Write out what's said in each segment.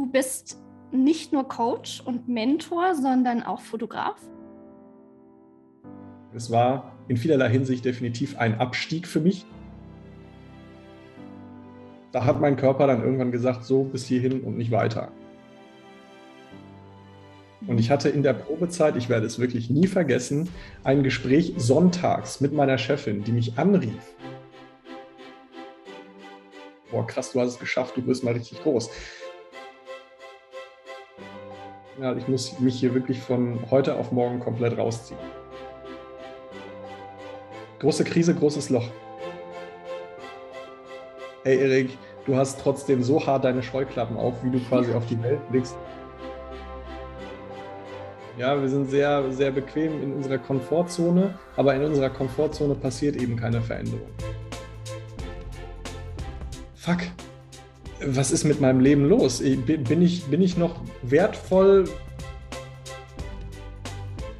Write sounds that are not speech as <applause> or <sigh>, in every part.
Du bist nicht nur Coach und Mentor, sondern auch Fotograf. Es war in vielerlei Hinsicht definitiv ein Abstieg für mich. Da hat mein Körper dann irgendwann gesagt, so bis hierhin und nicht weiter. Und ich hatte in der Probezeit, ich werde es wirklich nie vergessen, ein Gespräch sonntags mit meiner Chefin, die mich anrief. Boah, krass, du hast es geschafft, du wirst mal richtig groß. Ja, ich muss mich hier wirklich von heute auf morgen komplett rausziehen. Große Krise, großes Loch. Hey Erik, du hast trotzdem so hart deine Scheuklappen auf, wie du quasi auf die Welt blickst. Ja, wir sind sehr, sehr bequem in unserer Komfortzone, aber in unserer Komfortzone passiert eben keine Veränderung. Fuck, was ist mit meinem Leben los? Bin ich, bin ich noch wertvoll?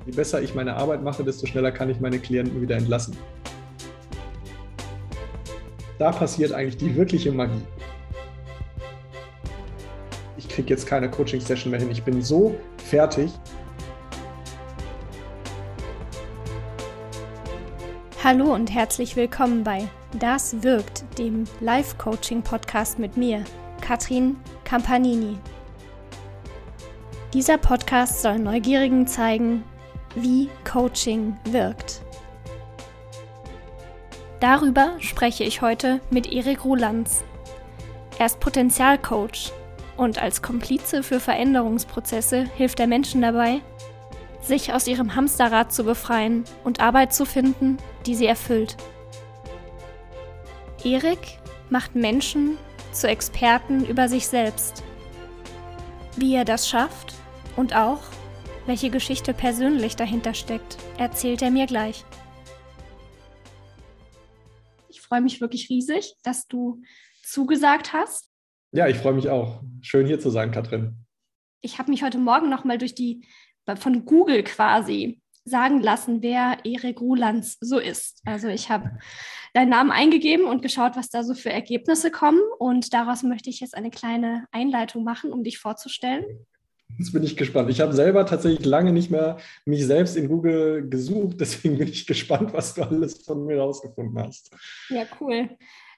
Je besser ich meine Arbeit mache, desto schneller kann ich meine Klienten wieder entlassen. Da passiert eigentlich die wirkliche Magie. Ich kriege jetzt keine Coaching-Session mehr hin. Ich bin so fertig. Hallo und herzlich willkommen bei Das wirkt, dem Live-Coaching-Podcast mit mir, Katrin Campanini. Dieser Podcast soll Neugierigen zeigen, wie Coaching wirkt. Darüber spreche ich heute mit Erik Rulands. Er ist Potenzialcoach und als Komplize für Veränderungsprozesse hilft er Menschen dabei, sich aus ihrem Hamsterrad zu befreien und Arbeit zu finden, die sie erfüllt. Erik macht Menschen zu Experten über sich selbst. Wie er das schafft und auch, welche Geschichte persönlich dahinter steckt, erzählt er mir gleich. Ich freue mich wirklich riesig, dass du zugesagt hast. Ja, ich freue mich auch. Schön hier zu sein, Katrin. Ich habe mich heute Morgen noch mal durch die von Google quasi sagen lassen, wer Erik Rulands so ist. Also ich habe deinen Namen eingegeben und geschaut, was da so für Ergebnisse kommen. Und daraus möchte ich jetzt eine kleine Einleitung machen, um dich vorzustellen. Jetzt bin ich gespannt. Ich habe selber tatsächlich lange nicht mehr mich selbst in Google gesucht. Deswegen bin ich gespannt, was du alles von mir rausgefunden hast. Ja, cool.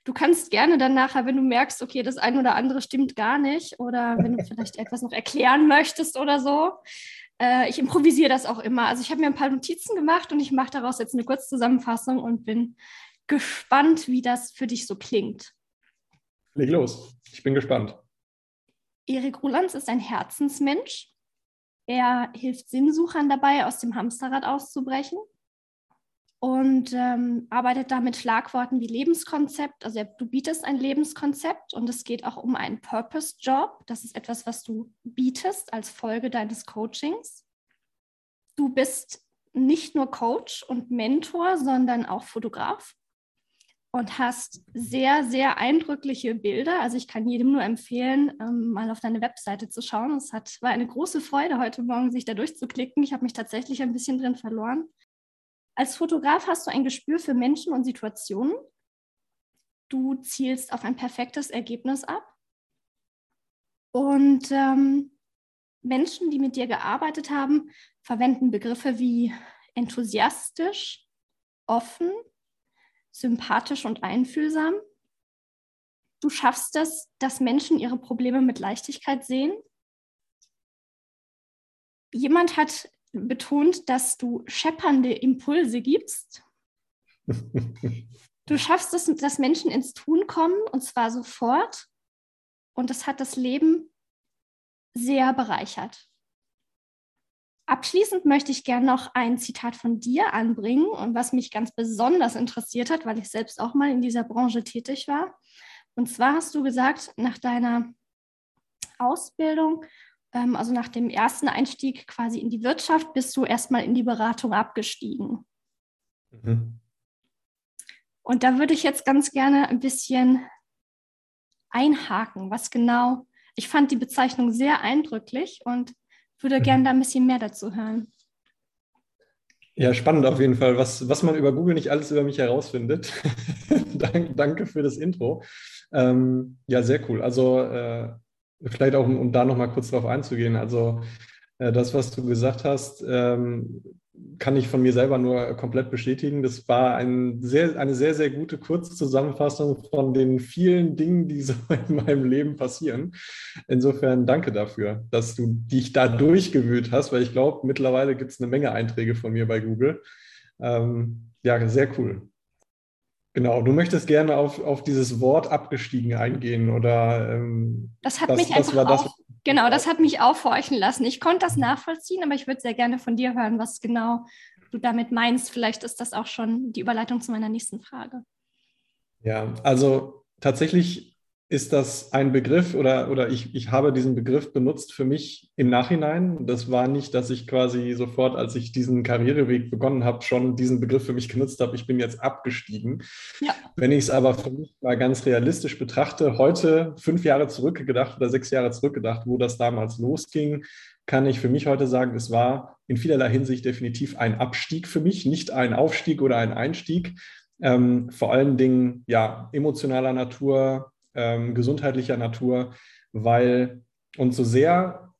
Du kannst gerne dann nachher, wenn du merkst, okay, das eine oder andere stimmt gar nicht oder wenn du vielleicht <laughs> etwas noch erklären möchtest oder so, äh, ich improvisiere das auch immer. Also ich habe mir ein paar Notizen gemacht und ich mache daraus jetzt eine Kurzzusammenfassung und bin gespannt, wie das für dich so klingt. Leg los, ich bin gespannt. Erik Rulands ist ein Herzensmensch. Er hilft Sinnsuchern dabei, aus dem Hamsterrad auszubrechen und ähm, arbeitet da mit Schlagworten wie Lebenskonzept. Also du bietest ein Lebenskonzept und es geht auch um einen Purpose-Job. Das ist etwas, was du bietest als Folge deines Coachings. Du bist nicht nur Coach und Mentor, sondern auch Fotograf und hast sehr, sehr eindrückliche Bilder. Also ich kann jedem nur empfehlen, ähm, mal auf deine Webseite zu schauen. Es hat, war eine große Freude heute Morgen, sich da durchzuklicken. Ich habe mich tatsächlich ein bisschen drin verloren. Als Fotograf hast du ein Gespür für Menschen und Situationen. Du zielst auf ein perfektes Ergebnis ab. Und ähm, Menschen, die mit dir gearbeitet haben, verwenden Begriffe wie enthusiastisch, offen, sympathisch und einfühlsam. Du schaffst es, dass Menschen ihre Probleme mit Leichtigkeit sehen. Jemand hat betont, dass du scheppernde Impulse gibst. <laughs> Du schaffst es, dass Menschen ins Tun kommen und zwar sofort. Und das hat das Leben sehr bereichert. Abschließend möchte ich gerne noch ein Zitat von dir anbringen und was mich ganz besonders interessiert hat, weil ich selbst auch mal in dieser Branche tätig war. Und zwar hast du gesagt, nach deiner Ausbildung ähm, also nach dem ersten Einstieg quasi in die Wirtschaft, bist du erstmal in die Beratung abgestiegen. Mhm. Und da würde ich jetzt ganz gerne ein bisschen einhaken, was genau, ich fand die Bezeichnung sehr eindrücklich und würde mhm. gerne da ein bisschen mehr dazu hören. Ja, spannend auf jeden Fall, was, was man über Google nicht alles über mich herausfindet. <laughs> Danke für das Intro. Ähm, ja, sehr cool. Also äh, vielleicht auch, um, da nochmal kurz drauf einzugehen. Also äh, das, was du gesagt hast, ähm, kann ich von mir selber nur komplett bestätigen. Das war ein sehr, eine sehr, sehr gute Kurzzusammenfassung von den vielen Dingen, die so <laughs> in meinem Leben passieren. Insofern danke dafür, dass du dich da durchgewühlt hast, weil ich glaube, mittlerweile gibt es eine Menge Einträge von mir bei Google. Ähm, ja, sehr cool. Genau, du möchtest gerne auf, auf dieses Wort abgestiegen eingehen oder ähm, das hat das, mich das einfach das, auch, genau, das hat mich aufhorchen lassen. Ich konnte das nachvollziehen, aber ich würde sehr gerne von dir hören, was genau du damit meinst. Vielleicht ist das auch schon die Überleitung zu meiner nächsten Frage. Ja, also tatsächlich ist das ein Begriff oder, oder ich, ich habe diesen Begriff benutzt für mich im Nachhinein. Das war nicht, dass ich quasi sofort, als ich diesen Karriereweg begonnen habe, schon diesen Begriff für mich genutzt habe. Ich bin jetzt abgestiegen. Ja. Wenn ich es aber für mich mal ganz realistisch betrachte, heute fünf Jahre zurückgedacht oder sechs Jahre zurückgedacht, wo das damals losging, kann ich für mich heute sagen, es war in vielerlei Hinsicht definitiv ein Abstieg für mich, nicht ein Aufstieg oder ein Einstieg. Ähm, vor allen Dingen ja emotionaler Natur, ähm, gesundheitlicher Natur, weil und so sehr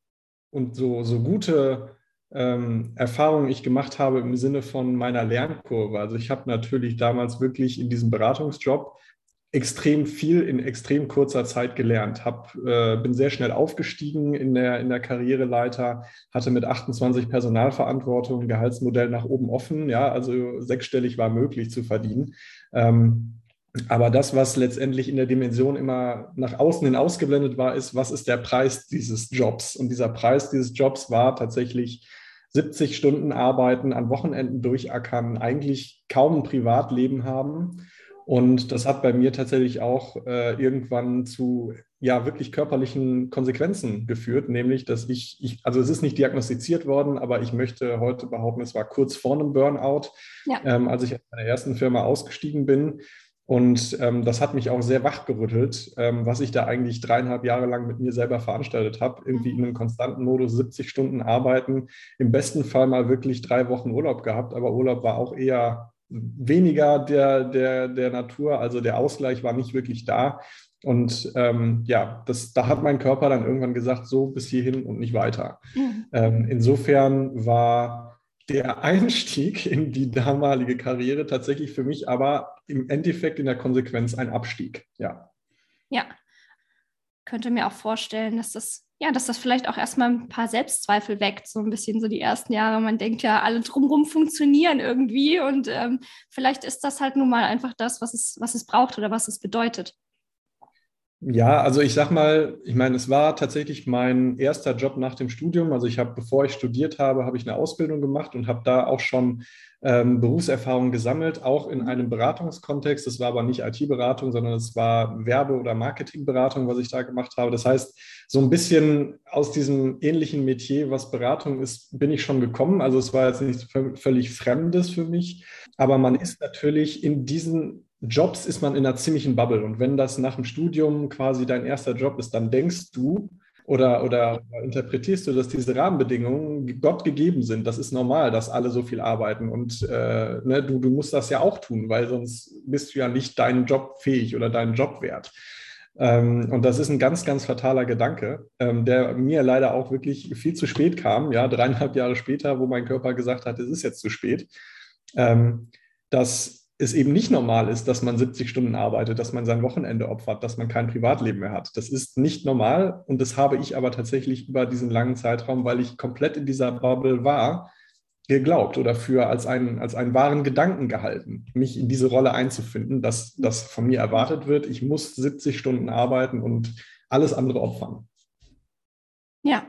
und so, so gute ähm, Erfahrungen ich gemacht habe im Sinne von meiner Lernkurve. Also ich habe natürlich damals wirklich in diesem Beratungsjob extrem viel in extrem kurzer Zeit gelernt. Hab, äh, bin sehr schnell aufgestiegen in der, in der Karriereleiter, hatte mit 28 Personalverantwortung, Gehaltsmodell nach oben offen, ja, also sechsstellig war möglich zu verdienen. Ähm, aber das, was letztendlich in der Dimension immer nach außen hin ausgeblendet war, ist, was ist der Preis dieses Jobs? Und dieser Preis dieses Jobs war tatsächlich 70 Stunden arbeiten, an Wochenenden durchackern, eigentlich kaum ein Privatleben haben. Und das hat bei mir tatsächlich auch äh, irgendwann zu ja wirklich körperlichen Konsequenzen geführt, nämlich dass ich, ich, also es ist nicht diagnostiziert worden, aber ich möchte heute behaupten, es war kurz vor einem Burnout, ja. ähm, als ich aus meiner ersten Firma ausgestiegen bin. Und ähm, das hat mich auch sehr wachgerüttelt, ähm, was ich da eigentlich dreieinhalb Jahre lang mit mir selber veranstaltet habe. Irgendwie in einem konstanten Modus 70 Stunden arbeiten, im besten Fall mal wirklich drei Wochen Urlaub gehabt, aber Urlaub war auch eher weniger der, der, der Natur, also der Ausgleich war nicht wirklich da. Und ähm, ja, das, da hat mein Körper dann irgendwann gesagt, so bis hierhin und nicht weiter. Mhm. Ähm, insofern war der <laughs> Einstieg in die damalige Karriere tatsächlich für mich aber im Endeffekt in der Konsequenz ein Abstieg. Ja. Ja. Könnte mir auch vorstellen, dass das, ja, dass das vielleicht auch erstmal ein paar Selbstzweifel weckt, so ein bisschen so die ersten Jahre. Man denkt ja, alle drumherum funktionieren irgendwie und ähm, vielleicht ist das halt nun mal einfach das, was es, was es braucht oder was es bedeutet. Ja, also ich sag mal, ich meine, es war tatsächlich mein erster Job nach dem Studium. Also ich habe, bevor ich studiert habe, habe ich eine Ausbildung gemacht und habe da auch schon ähm, Berufserfahrung gesammelt, auch in einem Beratungskontext. Das war aber nicht IT-Beratung, sondern es war Werbe- oder Marketingberatung, was ich da gemacht habe. Das heißt, so ein bisschen aus diesem ähnlichen Metier, was Beratung ist, bin ich schon gekommen. Also es war jetzt nicht völlig Fremdes für mich, aber man ist natürlich in diesen Jobs ist man in einer ziemlichen Bubble. Und wenn das nach dem Studium quasi dein erster Job ist, dann denkst du oder, oder interpretierst du, dass diese Rahmenbedingungen Gott gegeben sind. Das ist normal, dass alle so viel arbeiten. Und äh, ne, du, du musst das ja auch tun, weil sonst bist du ja nicht deinen Job fähig oder deinen Job wert. Ähm, und das ist ein ganz, ganz fataler Gedanke, ähm, der mir leider auch wirklich viel zu spät kam. Ja, dreieinhalb Jahre später, wo mein Körper gesagt hat, es ist jetzt zu spät. Ähm, dass es eben nicht normal ist, dass man 70 Stunden arbeitet, dass man sein Wochenende opfert, dass man kein Privatleben mehr hat. Das ist nicht normal und das habe ich aber tatsächlich über diesen langen Zeitraum, weil ich komplett in dieser Bubble war, geglaubt oder für als einen, als einen wahren Gedanken gehalten, mich in diese Rolle einzufinden, dass das von mir erwartet wird. Ich muss 70 Stunden arbeiten und alles andere opfern. Ja,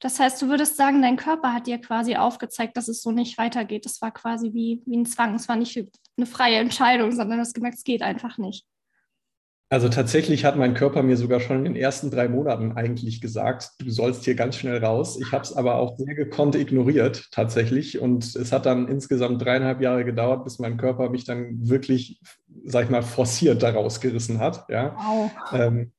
das heißt, du würdest sagen, dein Körper hat dir quasi aufgezeigt, dass es so nicht weitergeht. Das war quasi wie, wie ein Zwang. Es war nicht eine freie Entscheidung, sondern du hast gemerkt, es geht einfach nicht. Also tatsächlich hat mein Körper mir sogar schon in den ersten drei Monaten eigentlich gesagt, du sollst hier ganz schnell raus. Ich habe es aber auch sehr gekonnt ignoriert tatsächlich. Und es hat dann insgesamt dreieinhalb Jahre gedauert, bis mein Körper mich dann wirklich, sag ich mal, forciert daraus gerissen hat. Ja. Wow. Ähm,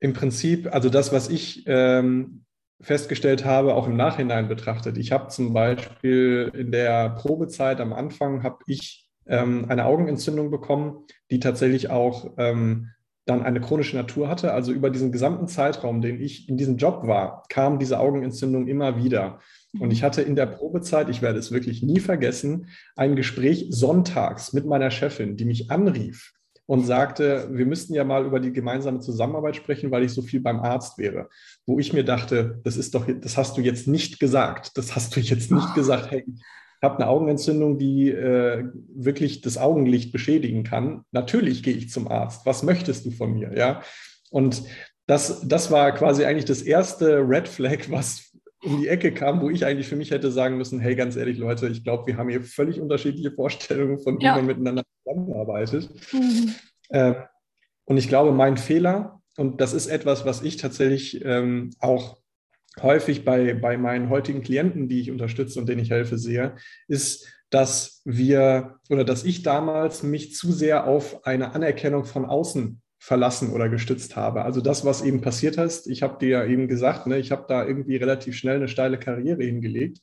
Im Prinzip, also das, was ich ähm, festgestellt habe, auch im Nachhinein betrachtet. Ich habe zum Beispiel in der Probezeit am Anfang habe ich ähm, eine Augenentzündung bekommen, die tatsächlich auch ähm, dann eine chronische Natur hatte. Also über diesen gesamten Zeitraum, den ich in diesem Job war, kam diese Augenentzündung immer wieder. Und ich hatte in der Probezeit, ich werde es wirklich nie vergessen, ein Gespräch sonntags mit meiner Chefin, die mich anrief und sagte, wir müssten ja mal über die gemeinsame Zusammenarbeit sprechen, weil ich so viel beim Arzt wäre. Wo ich mir dachte, das ist doch, das hast du jetzt nicht gesagt. Das hast du jetzt nicht gesagt, hey, ich habe eine Augenentzündung, die äh, wirklich das Augenlicht beschädigen kann. Natürlich gehe ich zum Arzt. Was möchtest du von mir? Ja. Und das, das war quasi eigentlich das erste Red Flag, was um die Ecke kam, wo ich eigentlich für mich hätte sagen müssen, hey, ganz ehrlich, Leute, ich glaube, wir haben hier völlig unterschiedliche Vorstellungen von wie ja. man miteinander zusammenarbeitet. Mhm. Äh, und ich glaube, mein Fehler, und das ist etwas, was ich tatsächlich ähm, auch häufig bei, bei meinen heutigen Klienten, die ich unterstütze und denen ich helfe, sehe, ist, dass wir oder dass ich damals mich zu sehr auf eine Anerkennung von außen verlassen oder gestützt habe. Also das, was eben passiert ist, ich habe dir ja eben gesagt, ne, ich habe da irgendwie relativ schnell eine steile Karriere hingelegt.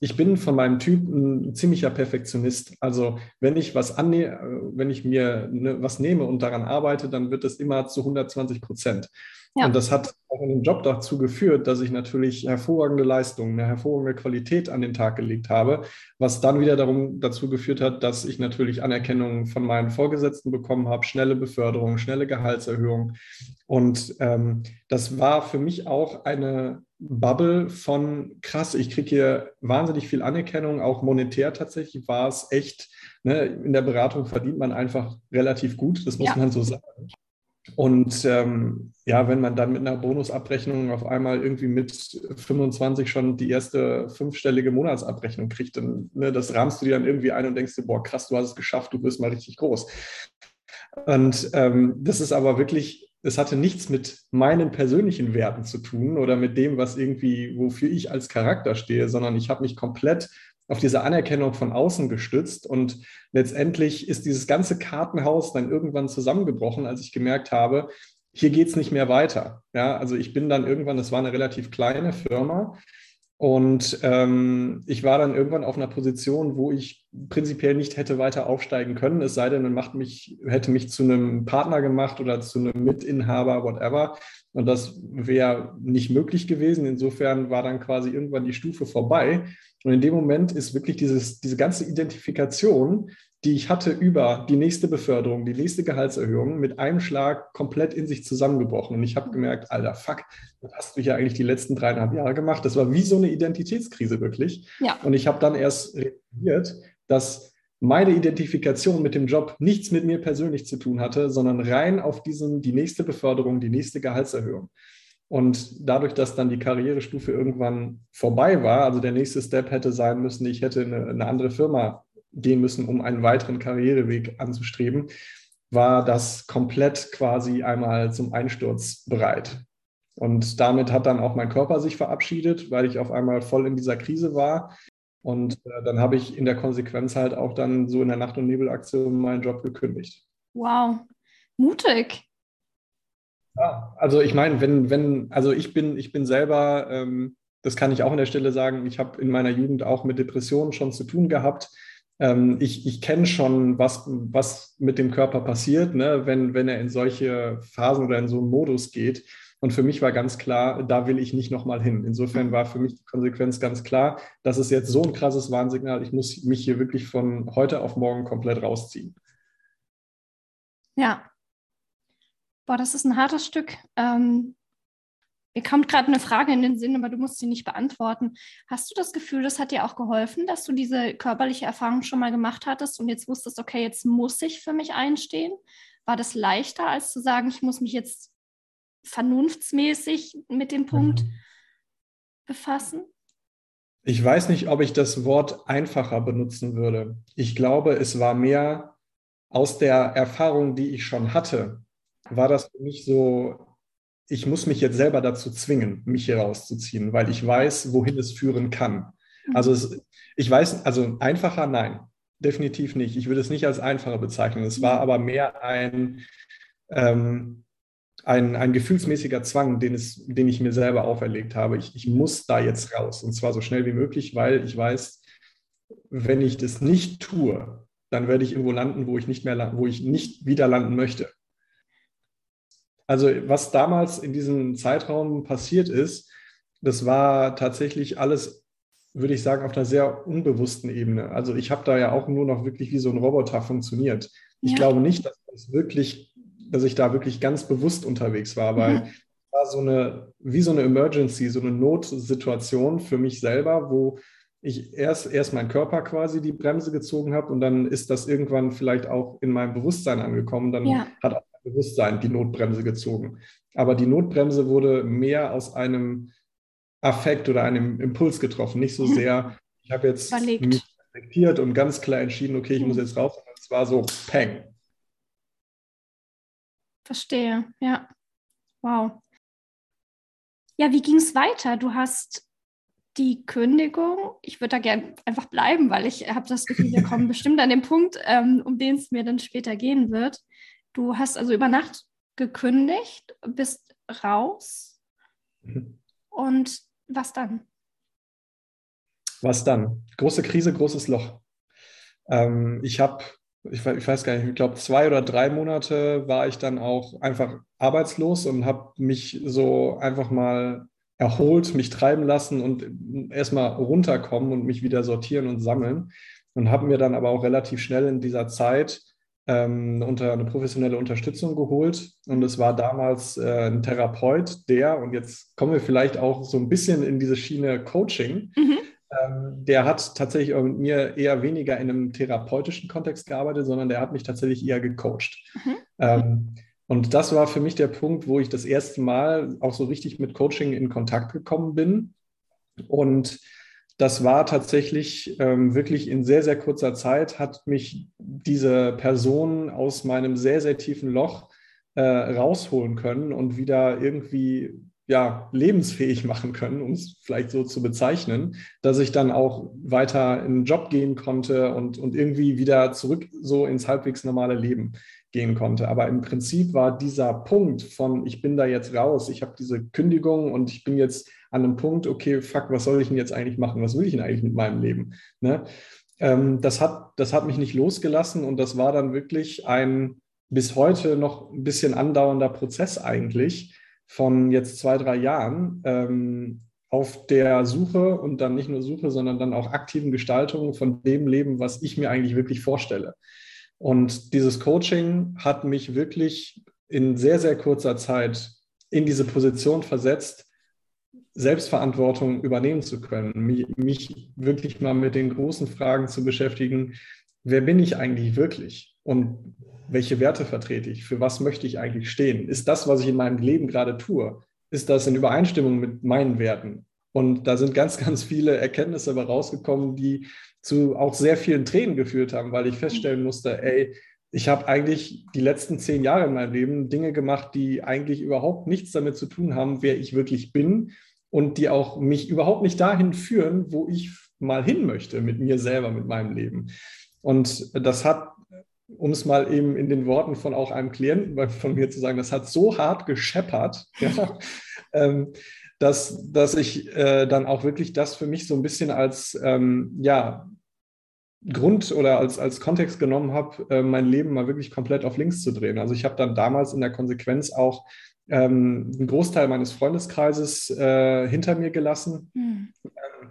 Ich bin von meinem Typ ein ziemlicher Perfektionist. Also wenn ich was anne wenn ich mir ne, was nehme und daran arbeite, dann wird es immer zu 120 Prozent. Ja. Und das hat auch in dem Job dazu geführt, dass ich natürlich hervorragende Leistungen, eine hervorragende Qualität an den Tag gelegt habe, was dann wieder darum, dazu geführt hat, dass ich natürlich Anerkennung von meinen Vorgesetzten bekommen habe, schnelle Beförderung, schnelle Gehaltserhöhung. Und ähm, das war für mich auch eine Bubble von krass, ich kriege hier wahnsinnig viel Anerkennung, auch monetär tatsächlich war es echt. Ne, in der Beratung verdient man einfach relativ gut, das muss ja. man so sagen. Und ähm, ja, wenn man dann mit einer Bonusabrechnung auf einmal irgendwie mit 25 schon die erste fünfstellige Monatsabrechnung kriegt, dann ne, das rahmst du dir dann irgendwie ein und denkst dir, boah, krass, du hast es geschafft, du wirst mal richtig groß. Und ähm, das ist aber wirklich, es hatte nichts mit meinen persönlichen Werten zu tun oder mit dem, was irgendwie, wofür ich als Charakter stehe, sondern ich habe mich komplett auf diese Anerkennung von außen gestützt. Und letztendlich ist dieses ganze Kartenhaus dann irgendwann zusammengebrochen, als ich gemerkt habe, hier geht es nicht mehr weiter. Ja, also ich bin dann irgendwann, das war eine relativ kleine Firma. Und ähm, ich war dann irgendwann auf einer Position, wo ich prinzipiell nicht hätte weiter aufsteigen können, es sei denn, man macht mich, hätte mich zu einem Partner gemacht oder zu einem Mitinhaber, whatever. Und das wäre nicht möglich gewesen. Insofern war dann quasi irgendwann die Stufe vorbei. Und in dem Moment ist wirklich dieses, diese ganze Identifikation, die ich hatte über die nächste Beförderung, die nächste Gehaltserhöhung, mit einem Schlag komplett in sich zusammengebrochen. Und ich habe gemerkt, alter Fuck, das hast du ja eigentlich die letzten dreieinhalb Jahre gemacht. Das war wie so eine Identitätskrise wirklich. Ja. Und ich habe dann erst realisiert, dass meine Identifikation mit dem Job nichts mit mir persönlich zu tun hatte, sondern rein auf diesen, die nächste Beförderung, die nächste Gehaltserhöhung. Und dadurch, dass dann die Karrierestufe irgendwann vorbei war, also der nächste Step hätte sein müssen, ich hätte eine, eine andere Firma gehen müssen, um einen weiteren Karriereweg anzustreben, war das komplett quasi einmal zum Einsturz bereit. Und damit hat dann auch mein Körper sich verabschiedet, weil ich auf einmal voll in dieser Krise war. Und äh, dann habe ich in der Konsequenz halt auch dann so in der Nacht- und Nebelaktion meinen Job gekündigt. Wow, mutig. Also ich meine, wenn, wenn, also ich bin, ich bin selber, ähm, das kann ich auch an der Stelle sagen, ich habe in meiner Jugend auch mit Depressionen schon zu tun gehabt. Ähm, ich ich kenne schon, was, was mit dem Körper passiert, ne, wenn, wenn er in solche Phasen oder in so einen Modus geht. Und für mich war ganz klar, da will ich nicht nochmal hin. Insofern war für mich die Konsequenz ganz klar, das ist jetzt so ein krasses Warnsignal, ich muss mich hier wirklich von heute auf morgen komplett rausziehen. Ja, Boah, das ist ein hartes Stück. Ähm, mir kommt gerade eine Frage in den Sinn, aber du musst sie nicht beantworten. Hast du das Gefühl, das hat dir auch geholfen, dass du diese körperliche Erfahrung schon mal gemacht hattest und jetzt wusstest, okay, jetzt muss ich für mich einstehen? War das leichter, als zu sagen, ich muss mich jetzt vernunftsmäßig mit dem Punkt mhm. befassen? Ich weiß nicht, ob ich das Wort einfacher benutzen würde. Ich glaube, es war mehr aus der Erfahrung, die ich schon hatte, war das für mich so, ich muss mich jetzt selber dazu zwingen, mich hier rauszuziehen, weil ich weiß, wohin es führen kann. Mhm. Also es, ich weiß, also einfacher, nein, definitiv nicht. Ich würde es nicht als einfacher bezeichnen. Es war aber mehr ein, ähm, ein, ein gefühlsmäßiger Zwang, den, es, den ich mir selber auferlegt habe. Ich, ich muss da jetzt raus und zwar so schnell wie möglich, weil ich weiß, wenn ich das nicht tue, dann werde ich irgendwo landen, wo ich nicht mehr wo ich nicht wieder landen möchte. Also was damals in diesem Zeitraum passiert ist, das war tatsächlich alles, würde ich sagen, auf einer sehr unbewussten Ebene. Also ich habe da ja auch nur noch wirklich wie so ein Roboter funktioniert. Ich ja. glaube nicht, dass das wirklich, dass ich da wirklich ganz bewusst unterwegs war, weil mhm. war so eine, wie so eine Emergency, so eine Notsituation für mich selber, wo ich erst, erst mein Körper quasi die Bremse gezogen habe und dann ist das irgendwann vielleicht auch in meinem Bewusstsein angekommen. Dann ja. hat auch Bewusstsein die Notbremse gezogen. Aber die Notbremse wurde mehr aus einem Affekt oder einem Impuls getroffen, nicht so sehr, ich habe jetzt Verlegt. mich reflektiert und ganz klar entschieden, okay, ich muss jetzt raus. Es war so, peng. Verstehe, ja. Wow. Ja, wie ging es weiter? Du hast die Kündigung, ich würde da gerne einfach bleiben, weil ich habe das Gefühl, wir kommen <laughs> bestimmt an den Punkt, ähm, um den es mir dann später gehen wird. Du hast also über Nacht gekündigt, bist raus. Mhm. Und was dann? Was dann? Große Krise, großes Loch. Ähm, ich habe, ich, ich, weiß gar nicht, ich glaube, zwei oder drei Monate war ich dann auch einfach arbeitslos und habe mich so einfach mal erholt, mich treiben lassen und erstmal runterkommen und mich wieder sortieren und sammeln. Und habe mir dann aber auch relativ schnell in dieser Zeit ähm, unter eine professionelle Unterstützung geholt. Und es war damals äh, ein Therapeut, der, und jetzt kommen wir vielleicht auch so ein bisschen in diese Schiene Coaching, mhm. ähm, der hat tatsächlich mit mir eher weniger in einem therapeutischen Kontext gearbeitet, sondern der hat mich tatsächlich eher gecoacht. Mhm. Ähm, und das war für mich der Punkt, wo ich das erste Mal auch so richtig mit Coaching in Kontakt gekommen bin. Und das war tatsächlich ähm, wirklich in sehr, sehr kurzer Zeit, hat mich diese Person aus meinem sehr, sehr tiefen Loch äh, rausholen können und wieder irgendwie ja, lebensfähig machen können, um es vielleicht so zu bezeichnen, dass ich dann auch weiter in den Job gehen konnte und, und irgendwie wieder zurück so ins halbwegs normale Leben gehen konnte. Aber im Prinzip war dieser Punkt von, ich bin da jetzt raus, ich habe diese Kündigung und ich bin jetzt an einem Punkt, okay, fuck, was soll ich denn jetzt eigentlich machen? Was will ich denn eigentlich mit meinem Leben? Ne? Ähm, das, hat, das hat mich nicht losgelassen und das war dann wirklich ein bis heute noch ein bisschen andauernder Prozess eigentlich von jetzt zwei, drei Jahren. Ähm, auf der Suche und dann nicht nur Suche, sondern dann auch aktiven Gestaltung von dem Leben, was ich mir eigentlich wirklich vorstelle. Und dieses Coaching hat mich wirklich in sehr, sehr kurzer Zeit in diese Position versetzt, Selbstverantwortung übernehmen zu können, mich, mich, wirklich mal mit den großen Fragen zu beschäftigen, wer bin ich eigentlich wirklich und welche Werte vertrete ich, für was möchte ich eigentlich stehen? Ist das, was ich in meinem Leben gerade tue, ist das in Übereinstimmung mit meinen Werten? Und da sind ganz, ganz viele Erkenntnisse aber rausgekommen, die zu auch sehr vielen Tränen geführt haben, weil ich feststellen musste, ey, ich habe eigentlich die letzten zehn Jahre in meinem Leben Dinge gemacht, die eigentlich überhaupt nichts damit zu tun haben, wer ich wirklich bin und die auch mich überhaupt nicht dahin führen, wo ich mal hin möchte mit mir selber, mit meinem Leben. Und das hat, um es mal eben in den Worten von auch einem Klienten von mir zu sagen, das hat so hart gescheppert, <laughs> ja, ähm, dass, dass ich äh, dann auch wirklich das für mich so ein bisschen als ähm, ja, Grund oder als, als Kontext genommen habe, äh, mein Leben mal wirklich komplett auf links zu drehen. Also ich habe dann damals in der Konsequenz auch ähm, einen Großteil meines Freundeskreises äh, hinter mir gelassen. Mhm. Ähm,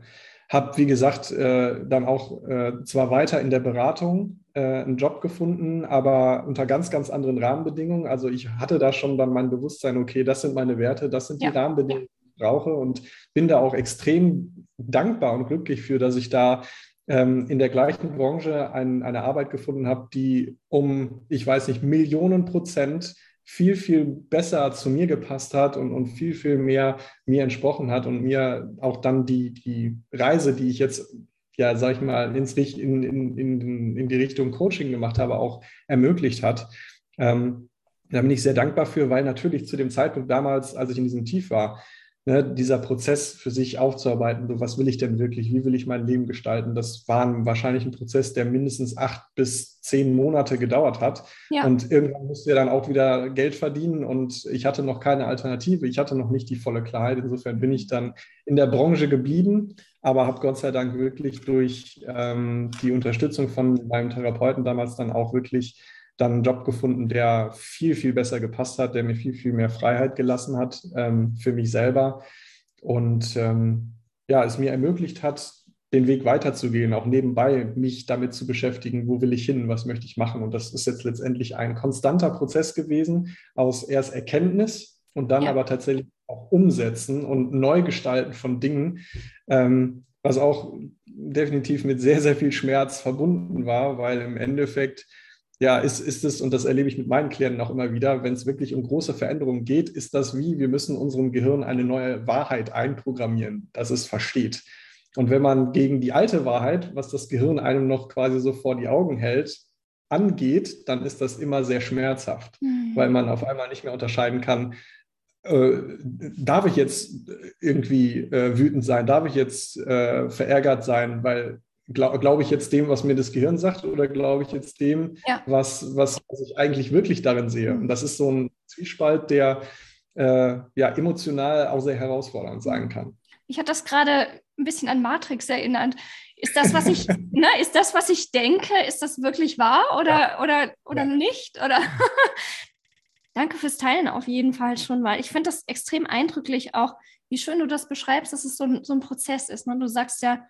habe, wie gesagt, äh, dann auch äh, zwar weiter in der Beratung äh, einen Job gefunden, aber unter ganz, ganz anderen Rahmenbedingungen. Also ich hatte da schon dann mein Bewusstsein, okay, das sind meine Werte, das sind ja. die Rahmenbedingungen, brauche und bin da auch extrem dankbar und glücklich für, dass ich da ähm, in der gleichen Branche ein, eine Arbeit gefunden habe, die um, ich weiß nicht, Millionen Prozent viel, viel besser zu mir gepasst hat und, und viel, viel mehr mir entsprochen hat und mir auch dann die, die Reise, die ich jetzt, ja, sag ich mal, ins, in, in, in, in die Richtung Coaching gemacht habe, auch ermöglicht hat. Ähm, da bin ich sehr dankbar für, weil natürlich zu dem Zeitpunkt damals, als ich in diesem Tief war, ne, dieser Prozess für sich aufzuarbeiten, so was will ich denn wirklich, wie will ich mein Leben gestalten, das war wahrscheinlich ein Prozess, der mindestens acht bis zehn Monate gedauert hat. Ja. Und irgendwann musste er dann auch wieder Geld verdienen und ich hatte noch keine Alternative, ich hatte noch nicht die volle Klarheit. Insofern bin ich dann in der Branche geblieben, aber habe Gott sei Dank wirklich durch ähm, die Unterstützung von meinem Therapeuten damals dann auch wirklich dann einen Job gefunden, der viel, viel besser gepasst hat, der mir viel, viel mehr Freiheit gelassen hat ähm, für mich selber und ähm, ja, es mir ermöglicht hat, den Weg weiterzugehen, auch nebenbei mich damit zu beschäftigen, wo will ich hin, was möchte ich machen. Und das ist jetzt letztendlich ein konstanter Prozess gewesen aus erst Erkenntnis und dann ja. aber tatsächlich auch Umsetzen und Neugestalten von Dingen, ähm, was auch definitiv mit sehr, sehr viel Schmerz verbunden war, weil im Endeffekt ja, ist, ist es, und das erlebe ich mit meinen Klienten auch immer wieder, wenn es wirklich um große Veränderungen geht, ist das wie, wir müssen unserem Gehirn eine neue Wahrheit einprogrammieren, dass es versteht. Und wenn man gegen die alte Wahrheit, was das Gehirn einem noch quasi so vor die Augen hält, angeht, dann ist das immer sehr schmerzhaft, mhm. weil man auf einmal nicht mehr unterscheiden kann, äh, darf ich jetzt irgendwie äh, wütend sein, darf ich jetzt äh, verärgert sein, weil glaube glaub ich jetzt dem, was mir das Gehirn sagt, oder glaube ich jetzt dem, ja. was, was, was, ich eigentlich wirklich darin sehe? Und das ist so ein Zwiespalt, der äh, ja emotional auch sehr herausfordernd sein kann. Ich hatte das gerade ein bisschen an Matrix erinnert. Ist das, was ich, <laughs> ne, ist das, was ich denke, ist das wirklich wahr oder, ja. oder, oder ja. nicht? Oder <laughs> Danke fürs Teilen auf jeden Fall schon, weil ich finde das extrem eindrücklich auch, wie schön du das beschreibst, dass es so ein, so ein Prozess ist. Ne? Du sagst ja,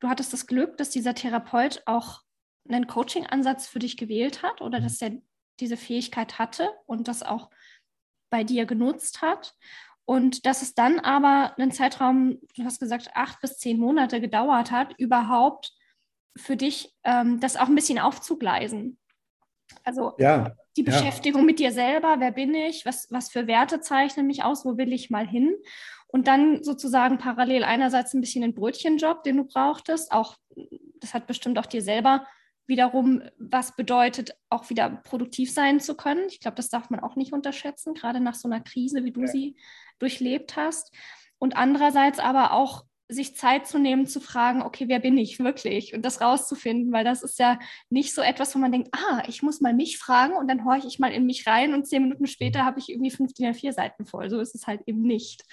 du hattest das Glück, dass dieser Therapeut auch einen Coaching-Ansatz für dich gewählt hat oder dass er diese Fähigkeit hatte und das auch bei dir genutzt hat. Und dass es dann aber einen Zeitraum, du hast gesagt, acht bis zehn Monate gedauert hat, überhaupt für dich ähm, das auch ein bisschen aufzugleisen. Also ja, die Beschäftigung ja. mit dir selber, wer bin ich, was, was für Werte zeichnen mich aus, wo will ich mal hin? Und dann sozusagen parallel einerseits ein bisschen den Brötchenjob, den du brauchtest. Auch, das hat bestimmt auch dir selber wiederum was bedeutet, auch wieder produktiv sein zu können. Ich glaube, das darf man auch nicht unterschätzen, gerade nach so einer Krise, wie du ja. sie durchlebt hast. Und andererseits aber auch sich Zeit zu nehmen, zu fragen, okay, wer bin ich wirklich? Und das rauszufinden, weil das ist ja nicht so etwas, wo man denkt, ah, ich muss mal mich fragen und dann horche ich mal in mich rein und zehn Minuten später habe ich irgendwie 15 vier Seiten voll. So ist es halt eben nicht.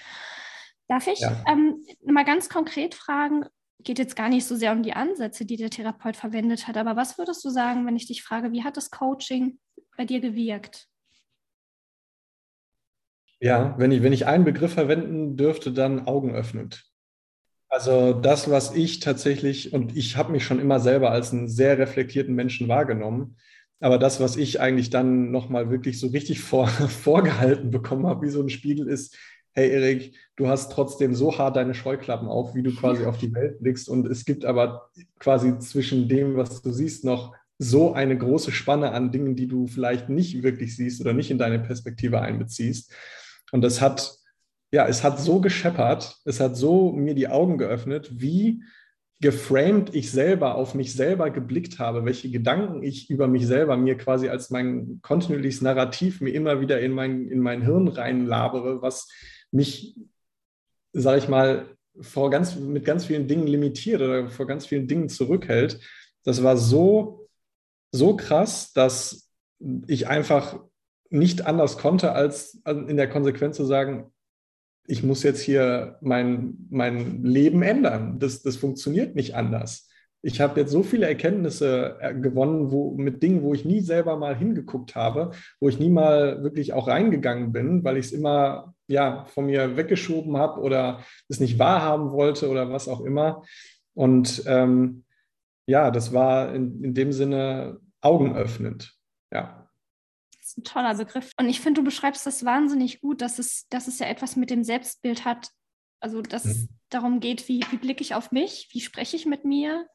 Darf ich ja. ähm, mal ganz konkret fragen, geht jetzt gar nicht so sehr um die Ansätze, die der Therapeut verwendet hat, aber was würdest du sagen, wenn ich dich frage, wie hat das Coaching bei dir gewirkt? Ja, wenn ich, wenn ich einen Begriff verwenden dürfte, dann Augen öffnend. Also das, was ich tatsächlich, und ich habe mich schon immer selber als einen sehr reflektierten Menschen wahrgenommen, aber das, was ich eigentlich dann nochmal wirklich so richtig vor, <laughs> vorgehalten bekommen habe, wie so ein Spiegel, ist, hey Erik, du hast trotzdem so hart deine Scheuklappen auf, wie du quasi auf die Welt blickst. Und es gibt aber quasi zwischen dem, was du siehst, noch so eine große Spanne an Dingen, die du vielleicht nicht wirklich siehst oder nicht in deine Perspektive einbeziehst. Und das hat, ja, es hat so gescheppert, es hat so mir die Augen geöffnet, wie geframed ich selber auf mich selber geblickt habe, welche Gedanken ich über mich selber mir quasi als mein kontinuierliches Narrativ mir immer wieder in mein, in mein Hirn reinlabere, was mich, sage ich mal, vor ganz, mit ganz vielen Dingen limitiert oder vor ganz vielen Dingen zurückhält. Das war so, so krass, dass ich einfach nicht anders konnte, als in der Konsequenz zu sagen, ich muss jetzt hier mein, mein Leben ändern. Das, das funktioniert nicht anders. Ich habe jetzt so viele Erkenntnisse äh, gewonnen, wo, mit Dingen, wo ich nie selber mal hingeguckt habe, wo ich nie mal wirklich auch reingegangen bin, weil ich es immer ja, von mir weggeschoben habe oder es nicht wahrhaben wollte oder was auch immer. Und ähm, ja, das war in, in dem Sinne augenöffnend. Ja. Das ist ein toller Begriff. Und ich finde, du beschreibst das wahnsinnig gut, dass es, dass es ja etwas mit dem Selbstbild hat. Also, dass mhm. es darum geht, wie, wie blicke ich auf mich, wie spreche ich mit mir,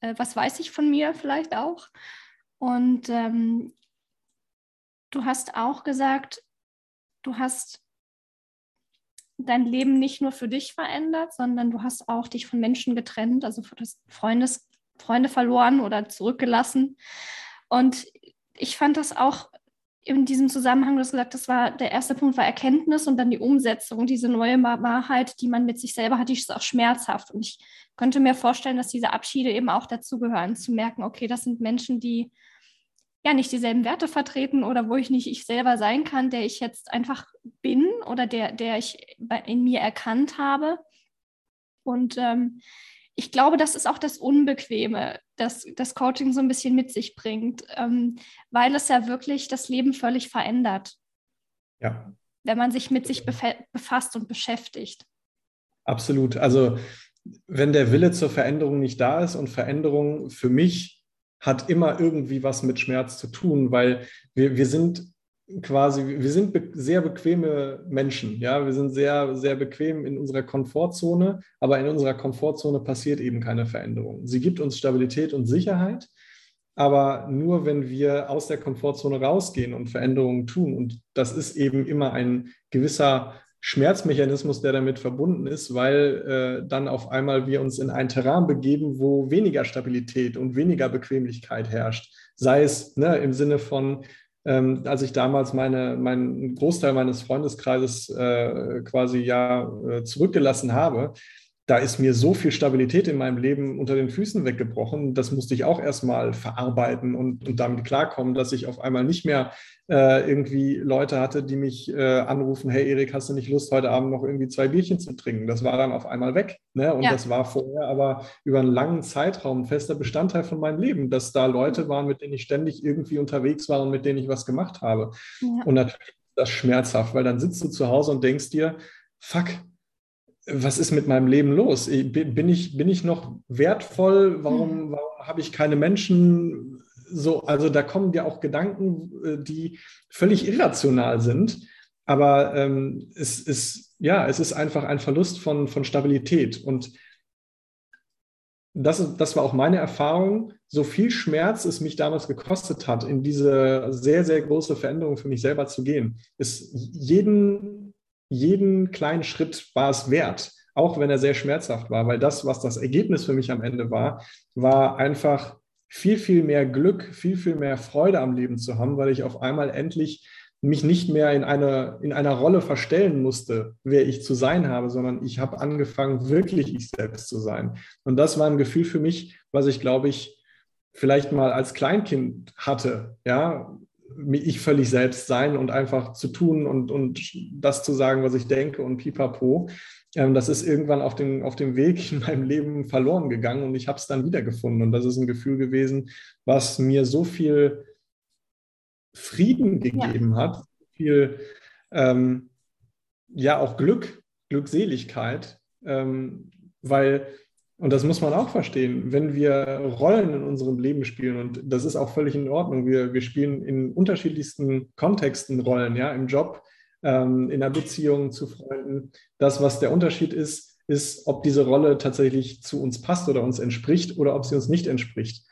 äh, was weiß ich von mir vielleicht auch. Und ähm, du hast auch gesagt, du hast dein Leben nicht nur für dich verändert, sondern du hast auch dich von Menschen getrennt, also Freundes, Freunde verloren oder zurückgelassen. Und ich fand das auch in diesem Zusammenhang, du hast gesagt, das war der erste Punkt war Erkenntnis und dann die Umsetzung, diese neue Wahrheit, die man mit sich selber hat, die ist auch schmerzhaft. Und ich könnte mir vorstellen, dass diese Abschiede eben auch dazugehören, zu merken, okay, das sind Menschen, die ja nicht dieselben Werte vertreten oder wo ich nicht ich selber sein kann, der ich jetzt einfach bin oder der, der ich in mir erkannt habe. Und ähm, ich glaube, das ist auch das Unbequeme, das das Coaching so ein bisschen mit sich bringt, ähm, weil es ja wirklich das Leben völlig verändert. Ja. Wenn man sich mit sich befasst und beschäftigt. Absolut. Also wenn der Wille zur Veränderung nicht da ist und Veränderung für mich hat immer irgendwie was mit Schmerz zu tun, weil wir, wir sind quasi, wir sind be sehr bequeme Menschen, ja, wir sind sehr, sehr bequem in unserer Komfortzone, aber in unserer Komfortzone passiert eben keine Veränderung. Sie gibt uns Stabilität und Sicherheit, aber nur wenn wir aus der Komfortzone rausgehen und Veränderungen tun. Und das ist eben immer ein gewisser Schmerzmechanismus, der damit verbunden ist, weil äh, dann auf einmal wir uns in ein Terrain begeben, wo weniger Stabilität und weniger Bequemlichkeit herrscht. Sei es ne, im Sinne von, ähm, als ich damals meine, meinen Großteil meines Freundeskreises äh, quasi ja äh, zurückgelassen habe, da ist mir so viel Stabilität in meinem Leben unter den Füßen weggebrochen. Das musste ich auch erstmal verarbeiten und, und damit klarkommen, dass ich auf einmal nicht mehr äh, irgendwie Leute hatte, die mich äh, anrufen, hey Erik, hast du nicht Lust, heute Abend noch irgendwie zwei Bierchen zu trinken? Das war dann auf einmal weg. Ne? Und ja. das war vorher aber über einen langen Zeitraum ein fester Bestandteil von meinem Leben, dass da Leute waren, mit denen ich ständig irgendwie unterwegs war und mit denen ich was gemacht habe. Ja. Und natürlich ist das schmerzhaft, weil dann sitzt du zu Hause und denkst dir, fuck, was ist mit meinem Leben los? Bin ich, bin ich noch wertvoll? Warum, hm. warum habe ich keine Menschen? So, also da kommen dir auch Gedanken, äh, die völlig irrational sind. Aber ähm, es ist, ja, es ist einfach ein Verlust von, von Stabilität. Und das, das war auch meine Erfahrung. So viel Schmerz es mich damals gekostet hat, in diese sehr, sehr große Veränderung für mich selber zu gehen, ist jeden jeden kleinen Schritt war es wert, auch wenn er sehr schmerzhaft war, weil das, was das Ergebnis für mich am Ende war, war einfach viel, viel mehr Glück, viel, viel mehr Freude am Leben zu haben, weil ich auf einmal endlich mich nicht mehr in, eine, in einer Rolle verstellen musste, wer ich zu sein habe, sondern ich habe angefangen, wirklich ich selbst zu sein. Und das war ein Gefühl für mich, was ich, glaube ich, vielleicht mal als Kleinkind hatte. Ja, ich völlig selbst sein und einfach zu tun und, und das zu sagen, was ich denke und pipapo. Ähm, das ist irgendwann auf dem, auf dem Weg in meinem Leben verloren gegangen und ich habe es dann wiedergefunden. Und das ist ein Gefühl gewesen, was mir so viel Frieden gegeben ja. hat, viel, ähm, ja, auch Glück, Glückseligkeit, ähm, weil und das muss man auch verstehen, wenn wir Rollen in unserem Leben spielen, und das ist auch völlig in Ordnung, wir, wir spielen in unterschiedlichsten Kontexten Rollen, ja, im Job, ähm, in der Beziehung zu Freunden. Das, was der Unterschied ist, ist, ob diese Rolle tatsächlich zu uns passt oder uns entspricht oder ob sie uns nicht entspricht.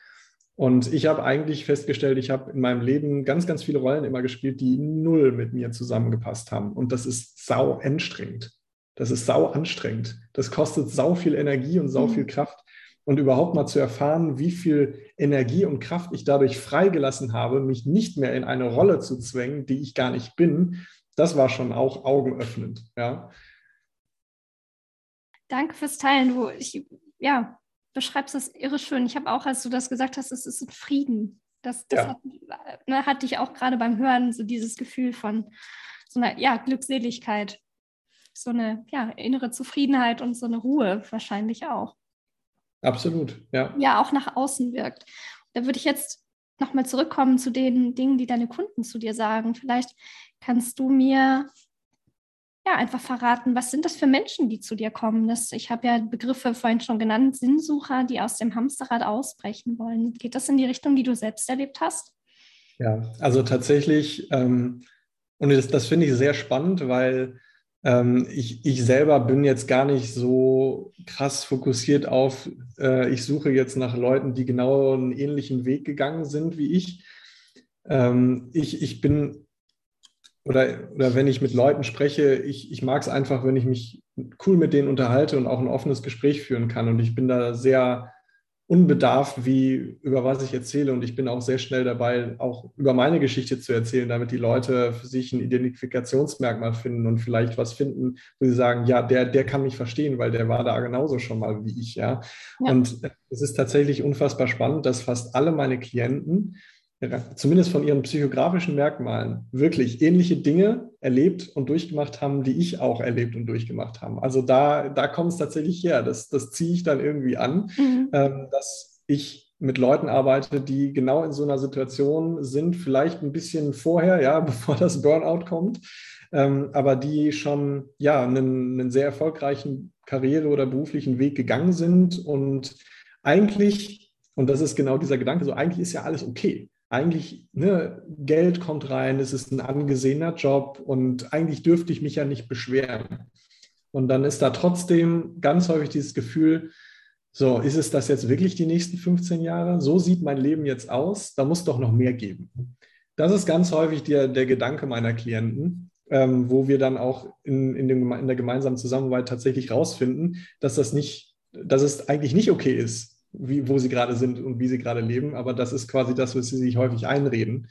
Und ich habe eigentlich festgestellt, ich habe in meinem Leben ganz, ganz viele Rollen immer gespielt, die null mit mir zusammengepasst haben. Und das ist sau anstrengend. Das ist sau anstrengend. Das kostet sau viel Energie und sau mhm. viel Kraft. Und überhaupt mal zu erfahren, wie viel Energie und Kraft ich dadurch freigelassen habe, mich nicht mehr in eine Rolle zu zwängen, die ich gar nicht bin, das war schon auch augenöffnend. Ja. Danke fürs Teilen. Du, ich, ja, beschreibst das irre schön. Ich habe auch, als du das gesagt hast, es ist ein Frieden. Das, das ja. hat, ne, hatte ich auch gerade beim Hören so dieses Gefühl von so einer ja, Glückseligkeit so eine ja, innere Zufriedenheit und so eine Ruhe wahrscheinlich auch. Absolut, ja. Ja, auch nach außen wirkt. Da würde ich jetzt nochmal zurückkommen zu den Dingen, die deine Kunden zu dir sagen. Vielleicht kannst du mir ja einfach verraten, was sind das für Menschen, die zu dir kommen? Das, ich habe ja Begriffe vorhin schon genannt, Sinnsucher, die aus dem Hamsterrad ausbrechen wollen. Geht das in die Richtung, die du selbst erlebt hast? Ja, also tatsächlich, ähm, und das, das finde ich sehr spannend, weil ähm, ich, ich selber bin jetzt gar nicht so krass fokussiert auf, äh, ich suche jetzt nach Leuten, die genau einen ähnlichen Weg gegangen sind wie ich. Ähm, ich, ich bin, oder, oder wenn ich mit Leuten spreche, ich, ich mag es einfach, wenn ich mich cool mit denen unterhalte und auch ein offenes Gespräch führen kann. Und ich bin da sehr unbedarft, wie über was ich erzähle. Und ich bin auch sehr schnell dabei, auch über meine Geschichte zu erzählen, damit die Leute für sich ein Identifikationsmerkmal finden und vielleicht was finden, wo sie sagen, ja, der, der kann mich verstehen, weil der war da genauso schon mal wie ich, ja. ja. Und es ist tatsächlich unfassbar spannend, dass fast alle meine Klienten zumindest von ihren psychografischen Merkmalen, wirklich ähnliche Dinge erlebt und durchgemacht haben, die ich auch erlebt und durchgemacht habe. Also da, da kommt es tatsächlich her. Das, das ziehe ich dann irgendwie an, mhm. ähm, dass ich mit Leuten arbeite, die genau in so einer Situation sind, vielleicht ein bisschen vorher, ja, <laughs> bevor das Burnout kommt, ähm, aber die schon ja einen, einen sehr erfolgreichen Karriere- oder beruflichen Weg gegangen sind und eigentlich, und das ist genau dieser Gedanke, so eigentlich ist ja alles okay eigentlich, ne, Geld kommt rein, es ist ein angesehener Job und eigentlich dürfte ich mich ja nicht beschweren. Und dann ist da trotzdem ganz häufig dieses Gefühl, so, ist es das jetzt wirklich die nächsten 15 Jahre? So sieht mein Leben jetzt aus, da muss doch noch mehr geben. Das ist ganz häufig der, der Gedanke meiner Klienten, ähm, wo wir dann auch in, in, dem, in der gemeinsamen Zusammenarbeit tatsächlich rausfinden, dass das nicht, dass es eigentlich nicht okay ist, wie, wo sie gerade sind und wie sie gerade leben, aber das ist quasi das, was sie sich häufig einreden.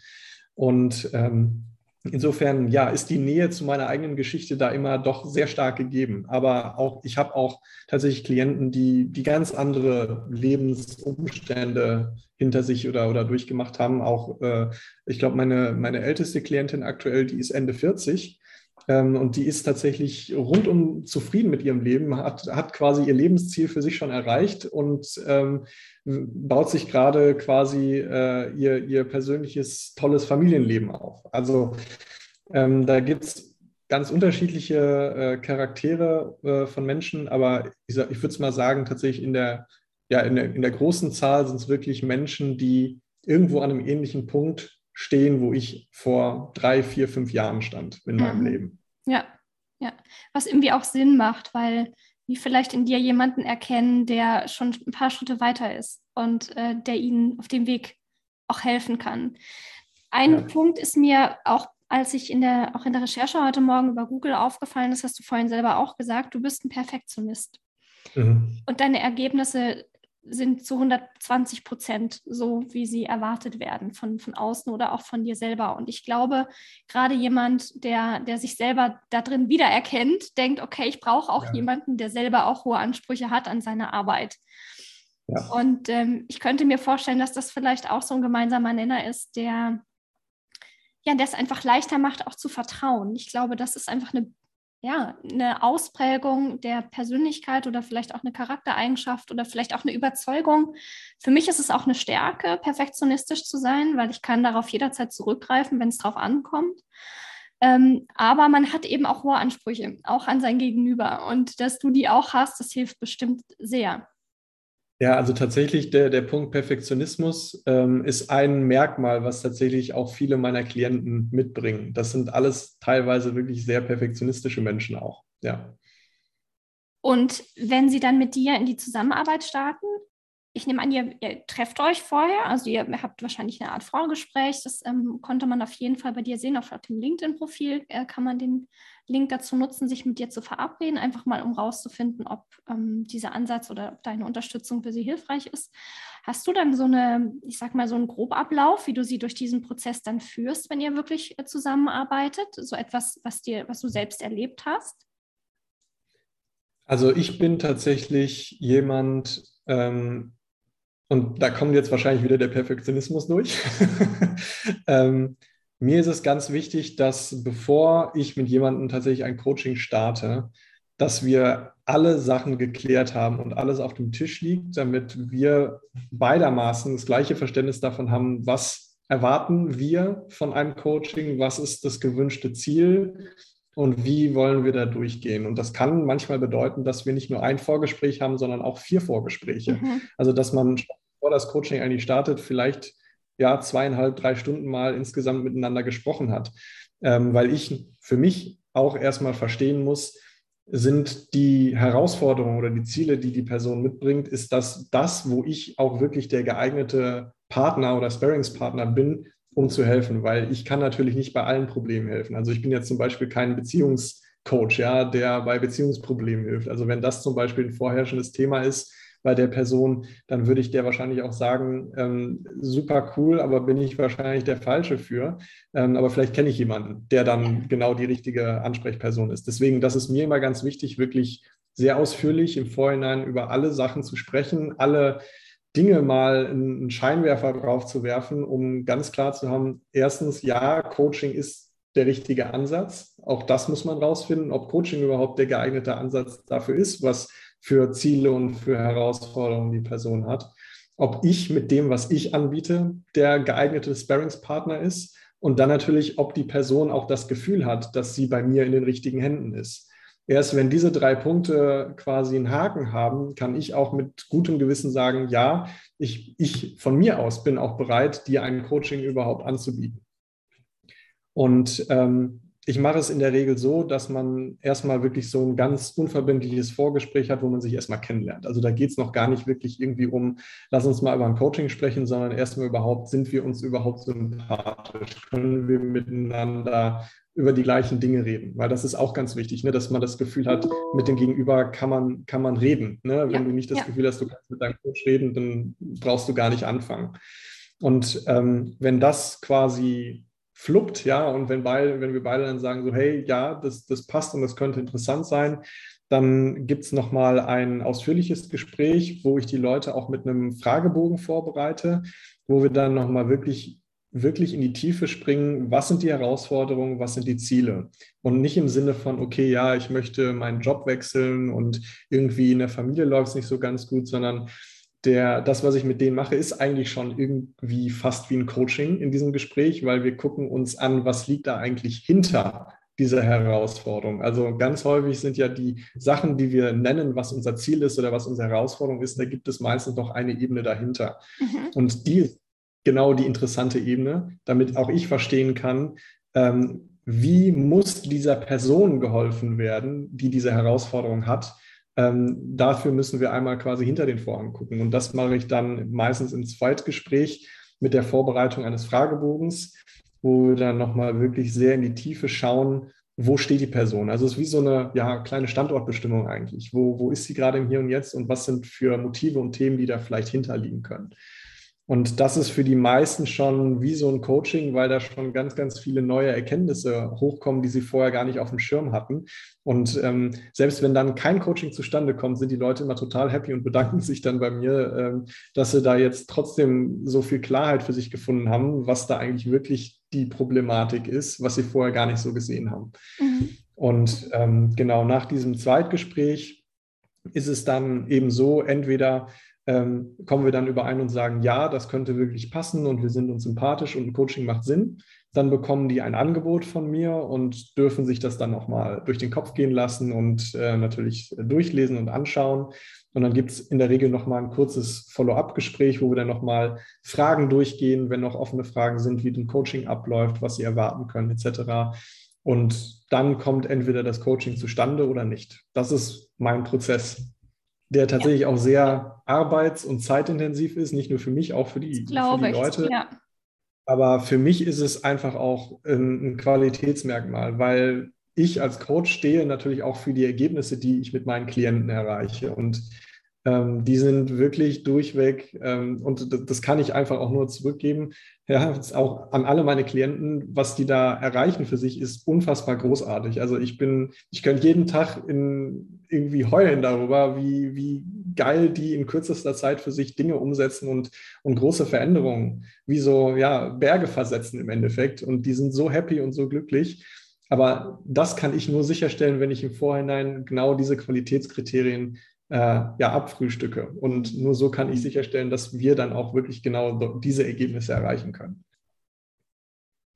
Und ähm, insofern, ja, ist die Nähe zu meiner eigenen Geschichte da immer doch sehr stark gegeben. Aber auch, ich habe auch tatsächlich Klienten, die, die ganz andere Lebensumstände hinter sich oder, oder durchgemacht haben. Auch, äh, ich glaube, meine, meine älteste Klientin aktuell, die ist Ende 40 ähm, und die ist tatsächlich rundum zufrieden mit ihrem Leben, hat, hat quasi ihr Lebensziel für sich schon erreicht und ähm, baut sich gerade quasi äh, ihr, ihr persönliches tolles Familienleben auf. Also ähm, da gibt es ganz unterschiedliche äh, Charaktere äh, von Menschen, aber ich, ich würde es mal sagen, tatsächlich in der, ja, in der, in der großen Zahl sind es wirklich Menschen, die irgendwo an einem ähnlichen Punkt stehen, wo ich vor drei, vier, fünf Jahren stand in meinem mhm. Leben. Ja, ja. Was irgendwie auch Sinn macht, weil die vielleicht in dir jemanden erkennen, der schon ein paar Schritte weiter ist und äh, der ihnen auf dem Weg auch helfen kann. Ein ja. Punkt ist mir auch, als ich in der, auch in der Recherche heute Morgen über Google aufgefallen ist, hast du vorhin selber auch gesagt, du bist ein Perfektionist. Mhm. Und deine Ergebnisse sind zu 120 Prozent so, wie sie erwartet werden von, von außen oder auch von dir selber. Und ich glaube, gerade jemand, der, der sich selber da drin wiedererkennt, denkt, okay, ich brauche auch ja. jemanden, der selber auch hohe Ansprüche hat an seine Arbeit. Ja. Und ähm, ich könnte mir vorstellen, dass das vielleicht auch so ein gemeinsamer Nenner ist, der ja, der es einfach leichter macht, auch zu vertrauen. Ich glaube, das ist einfach eine ja, eine Ausprägung der Persönlichkeit oder vielleicht auch eine Charaktereigenschaft oder vielleicht auch eine Überzeugung. Für mich ist es auch eine Stärke, perfektionistisch zu sein, weil ich kann darauf jederzeit zurückgreifen, wenn es drauf ankommt. Ähm, aber man hat eben auch hohe Ansprüche, auch an sein Gegenüber. Und dass du die auch hast, das hilft bestimmt sehr. Ja, also tatsächlich der, der Punkt Perfektionismus ähm, ist ein Merkmal, was tatsächlich auch viele meiner Klienten mitbringen. Das sind alles teilweise wirklich sehr perfektionistische Menschen auch. Ja. Und wenn sie dann mit dir in die Zusammenarbeit starten, ich nehme an, ihr, ihr, trefft euch vorher, also ihr habt wahrscheinlich eine Art Vorgespräch. Das ähm, konnte man auf jeden Fall bei dir sehen. Auf dem LinkedIn-Profil äh, kann man den Link dazu nutzen, sich mit dir zu verabreden, einfach mal um rauszufinden, ob ähm, dieser Ansatz oder deine Unterstützung für sie hilfreich ist. Hast du dann so eine, ich sag mal, so einen Grobablauf, wie du sie durch diesen Prozess dann führst, wenn ihr wirklich äh, zusammenarbeitet? So etwas, was dir, was du selbst erlebt hast? Also ich bin tatsächlich jemand, ähm, und da kommt jetzt wahrscheinlich wieder der Perfektionismus durch. <laughs> ähm, mir ist es ganz wichtig, dass bevor ich mit jemandem tatsächlich ein Coaching starte, dass wir alle Sachen geklärt haben und alles auf dem Tisch liegt, damit wir beidermaßen das gleiche Verständnis davon haben, was erwarten wir von einem Coaching, was ist das gewünschte Ziel und wie wollen wir da durchgehen. Und das kann manchmal bedeuten, dass wir nicht nur ein Vorgespräch haben, sondern auch vier Vorgespräche. Mhm. Also dass man, bevor das Coaching eigentlich startet, vielleicht ja, zweieinhalb, drei Stunden mal insgesamt miteinander gesprochen hat. Ähm, weil ich für mich auch erstmal verstehen muss, sind die Herausforderungen oder die Ziele, die die Person mitbringt, ist das das, wo ich auch wirklich der geeignete Partner oder Sparringspartner bin, um zu helfen, weil ich kann natürlich nicht bei allen Problemen helfen. Also ich bin jetzt zum Beispiel kein Beziehungscoach, ja, der bei Beziehungsproblemen hilft. Also wenn das zum Beispiel ein vorherrschendes Thema ist, bei der Person, dann würde ich der wahrscheinlich auch sagen, ähm, super cool, aber bin ich wahrscheinlich der Falsche für. Ähm, aber vielleicht kenne ich jemanden, der dann genau die richtige Ansprechperson ist. Deswegen, das ist mir immer ganz wichtig, wirklich sehr ausführlich im Vorhinein über alle Sachen zu sprechen, alle Dinge mal einen Scheinwerfer drauf zu werfen, um ganz klar zu haben, erstens, ja, Coaching ist der richtige Ansatz. Auch das muss man rausfinden, ob Coaching überhaupt der geeignete Ansatz dafür ist, was für Ziele und für Herausforderungen die Person hat. Ob ich mit dem, was ich anbiete, der geeignete Sparringspartner ist und dann natürlich, ob die Person auch das Gefühl hat, dass sie bei mir in den richtigen Händen ist. Erst wenn diese drei Punkte quasi einen Haken haben, kann ich auch mit gutem Gewissen sagen, ja, ich, ich von mir aus bin auch bereit, dir ein Coaching überhaupt anzubieten. Und ähm, ich mache es in der Regel so, dass man erstmal wirklich so ein ganz unverbindliches Vorgespräch hat, wo man sich erstmal kennenlernt. Also da geht es noch gar nicht wirklich irgendwie um, lass uns mal über ein Coaching sprechen, sondern erstmal überhaupt, sind wir uns überhaupt sympathisch? Können wir miteinander über die gleichen Dinge reden? Weil das ist auch ganz wichtig, ne? dass man das Gefühl hat, mit dem Gegenüber kann man, kann man reden. Ne? Wenn ja, du nicht das ja. Gefühl hast, du kannst mit deinem Coach reden, dann brauchst du gar nicht anfangen. Und ähm, wenn das quasi fluppt, ja, und wenn, beide, wenn wir beide dann sagen, so, hey, ja, das, das passt und das könnte interessant sein, dann gibt es nochmal ein ausführliches Gespräch, wo ich die Leute auch mit einem Fragebogen vorbereite, wo wir dann nochmal wirklich, wirklich in die Tiefe springen, was sind die Herausforderungen, was sind die Ziele. Und nicht im Sinne von, okay, ja, ich möchte meinen Job wechseln und irgendwie in der Familie läuft es nicht so ganz gut, sondern der, das, was ich mit denen mache, ist eigentlich schon irgendwie fast wie ein Coaching in diesem Gespräch, weil wir gucken uns an, was liegt da eigentlich hinter dieser Herausforderung. Also ganz häufig sind ja die Sachen, die wir nennen, was unser Ziel ist oder was unsere Herausforderung ist, da gibt es meistens noch eine Ebene dahinter. Mhm. Und die ist genau die interessante Ebene, damit auch ich verstehen kann, ähm, wie muss dieser Person geholfen werden, die diese Herausforderung hat, ähm, dafür müssen wir einmal quasi hinter den Vorhang gucken. Und das mache ich dann meistens im Zweitgespräch mit der Vorbereitung eines Fragebogens, wo wir dann nochmal wirklich sehr in die Tiefe schauen, wo steht die Person? Also es ist wie so eine ja, kleine Standortbestimmung eigentlich. Wo, wo ist sie gerade im Hier und Jetzt und was sind für Motive und Themen, die da vielleicht hinterliegen können? Und das ist für die meisten schon wie so ein Coaching, weil da schon ganz, ganz viele neue Erkenntnisse hochkommen, die sie vorher gar nicht auf dem Schirm hatten. Und ähm, selbst wenn dann kein Coaching zustande kommt, sind die Leute immer total happy und bedanken sich dann bei mir, ähm, dass sie da jetzt trotzdem so viel Klarheit für sich gefunden haben, was da eigentlich wirklich die Problematik ist, was sie vorher gar nicht so gesehen haben. Mhm. Und ähm, genau nach diesem Zweitgespräch ist es dann eben so, entweder ähm, kommen wir dann überein und sagen, ja, das könnte wirklich passen und wir sind uns sympathisch und ein Coaching macht Sinn. Dann bekommen die ein Angebot von mir und dürfen sich das dann nochmal durch den Kopf gehen lassen und äh, natürlich durchlesen und anschauen. Und dann gibt es in der Regel nochmal ein kurzes Follow-up-Gespräch, wo wir dann nochmal Fragen durchgehen, wenn noch offene Fragen sind, wie ein Coaching abläuft, was Sie erwarten können, etc. Und dann kommt entweder das Coaching zustande oder nicht. Das ist mein Prozess der tatsächlich ja. auch sehr arbeits- und zeitintensiv ist, nicht nur für mich, auch für die, für die Leute. Ich, ja. Aber für mich ist es einfach auch ein, ein Qualitätsmerkmal, weil ich als Coach stehe natürlich auch für die Ergebnisse, die ich mit meinen Klienten erreiche. Und ähm, die sind wirklich durchweg, ähm, und das kann ich einfach auch nur zurückgeben, ja, auch an alle meine Klienten, was die da erreichen für sich, ist unfassbar großartig. Also ich bin, ich könnte jeden Tag in, irgendwie heulen darüber, wie, wie geil die in kürzester Zeit für sich Dinge umsetzen und, und große Veränderungen, wie so ja, Berge versetzen im Endeffekt. Und die sind so happy und so glücklich. Aber das kann ich nur sicherstellen, wenn ich im Vorhinein genau diese Qualitätskriterien äh, ja, abfrühstücke. Und nur so kann ich sicherstellen, dass wir dann auch wirklich genau diese Ergebnisse erreichen können.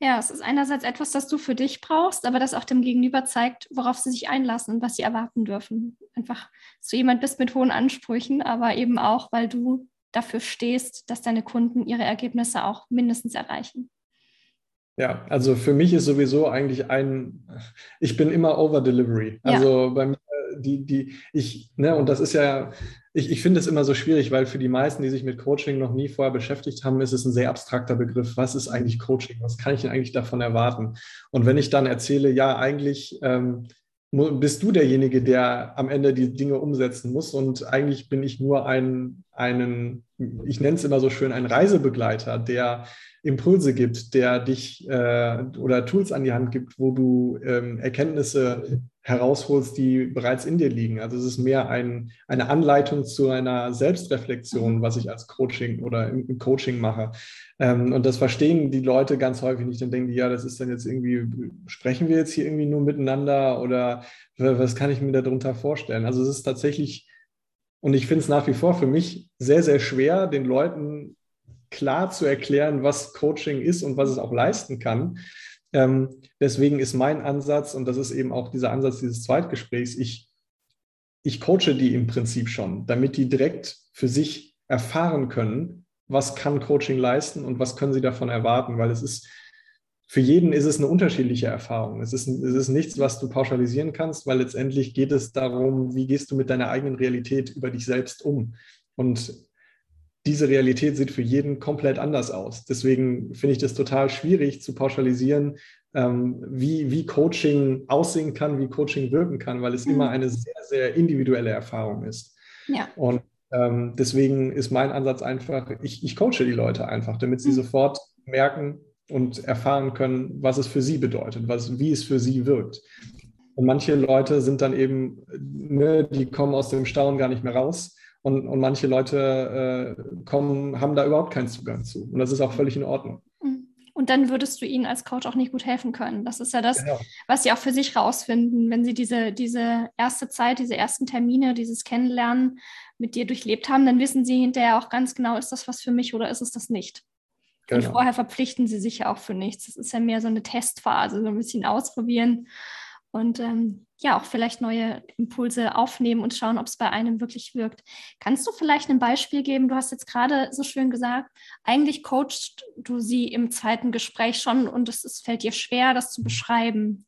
Ja, es ist einerseits etwas, das du für dich brauchst, aber das auch dem Gegenüber zeigt, worauf sie sich einlassen und was sie erwarten dürfen. Einfach, dass du jemand bist mit hohen Ansprüchen, aber eben auch, weil du dafür stehst, dass deine Kunden ihre Ergebnisse auch mindestens erreichen. Ja, also für mich ist sowieso eigentlich ein, ich bin immer over delivery. Also ja. bei mir die, die, ich, ne, und das ist ja, ich, ich finde es immer so schwierig, weil für die meisten, die sich mit Coaching noch nie vorher beschäftigt haben, ist es ein sehr abstrakter Begriff. Was ist eigentlich Coaching? Was kann ich denn eigentlich davon erwarten? Und wenn ich dann erzähle, ja, eigentlich ähm, bist du derjenige, der am Ende die Dinge umsetzen muss und eigentlich bin ich nur ein, einen, ich nenne es immer so schön, ein Reisebegleiter, der Impulse gibt, der dich äh, oder Tools an die Hand gibt, wo du ähm, Erkenntnisse herausholst, die bereits in dir liegen. Also es ist mehr ein, eine Anleitung zu einer Selbstreflexion, was ich als Coaching oder im, im Coaching mache. Ähm, und das verstehen die Leute ganz häufig nicht. Dann denken die, ja, das ist dann jetzt irgendwie, sprechen wir jetzt hier irgendwie nur miteinander oder was kann ich mir darunter vorstellen? Also es ist tatsächlich, und ich finde es nach wie vor für mich sehr, sehr schwer, den Leuten klar zu erklären, was Coaching ist und was es auch leisten kann. Ähm, deswegen ist mein Ansatz, und das ist eben auch dieser Ansatz dieses Zweitgesprächs, ich, ich coache die im Prinzip schon, damit die direkt für sich erfahren können, was kann Coaching leisten und was können sie davon erwarten, weil es ist, für jeden ist es eine unterschiedliche Erfahrung. Es ist, es ist nichts, was du pauschalisieren kannst, weil letztendlich geht es darum, wie gehst du mit deiner eigenen Realität über dich selbst um. Und diese Realität sieht für jeden komplett anders aus. Deswegen finde ich das total schwierig zu pauschalisieren, ähm, wie, wie Coaching aussehen kann, wie Coaching wirken kann, weil es mhm. immer eine sehr, sehr individuelle Erfahrung ist. Ja. Und ähm, deswegen ist mein Ansatz einfach, ich, ich coache die Leute einfach, damit sie mhm. sofort merken und erfahren können, was es für sie bedeutet, was, wie es für sie wirkt. Und manche Leute sind dann eben, ne, die kommen aus dem Staunen gar nicht mehr raus und, und manche Leute äh, kommen, haben da überhaupt keinen Zugang zu. Und das ist auch völlig in Ordnung. Mhm. Und dann würdest du ihnen als Coach auch nicht gut helfen können. Das ist ja das, genau. was sie auch für sich rausfinden, wenn sie diese, diese erste Zeit, diese ersten Termine, dieses Kennenlernen mit dir durchlebt haben, dann wissen sie hinterher auch ganz genau, ist das was für mich oder ist es das nicht. Genau. Und vorher verpflichten sie sich ja auch für nichts. Das ist ja mehr so eine Testphase, so ein bisschen ausprobieren und ähm, ja auch vielleicht neue Impulse aufnehmen und schauen, ob es bei einem wirklich wirkt. Kannst du vielleicht ein Beispiel geben? Du hast jetzt gerade so schön gesagt, eigentlich coachst du sie im zweiten Gespräch schon und es, es fällt dir schwer, das zu beschreiben.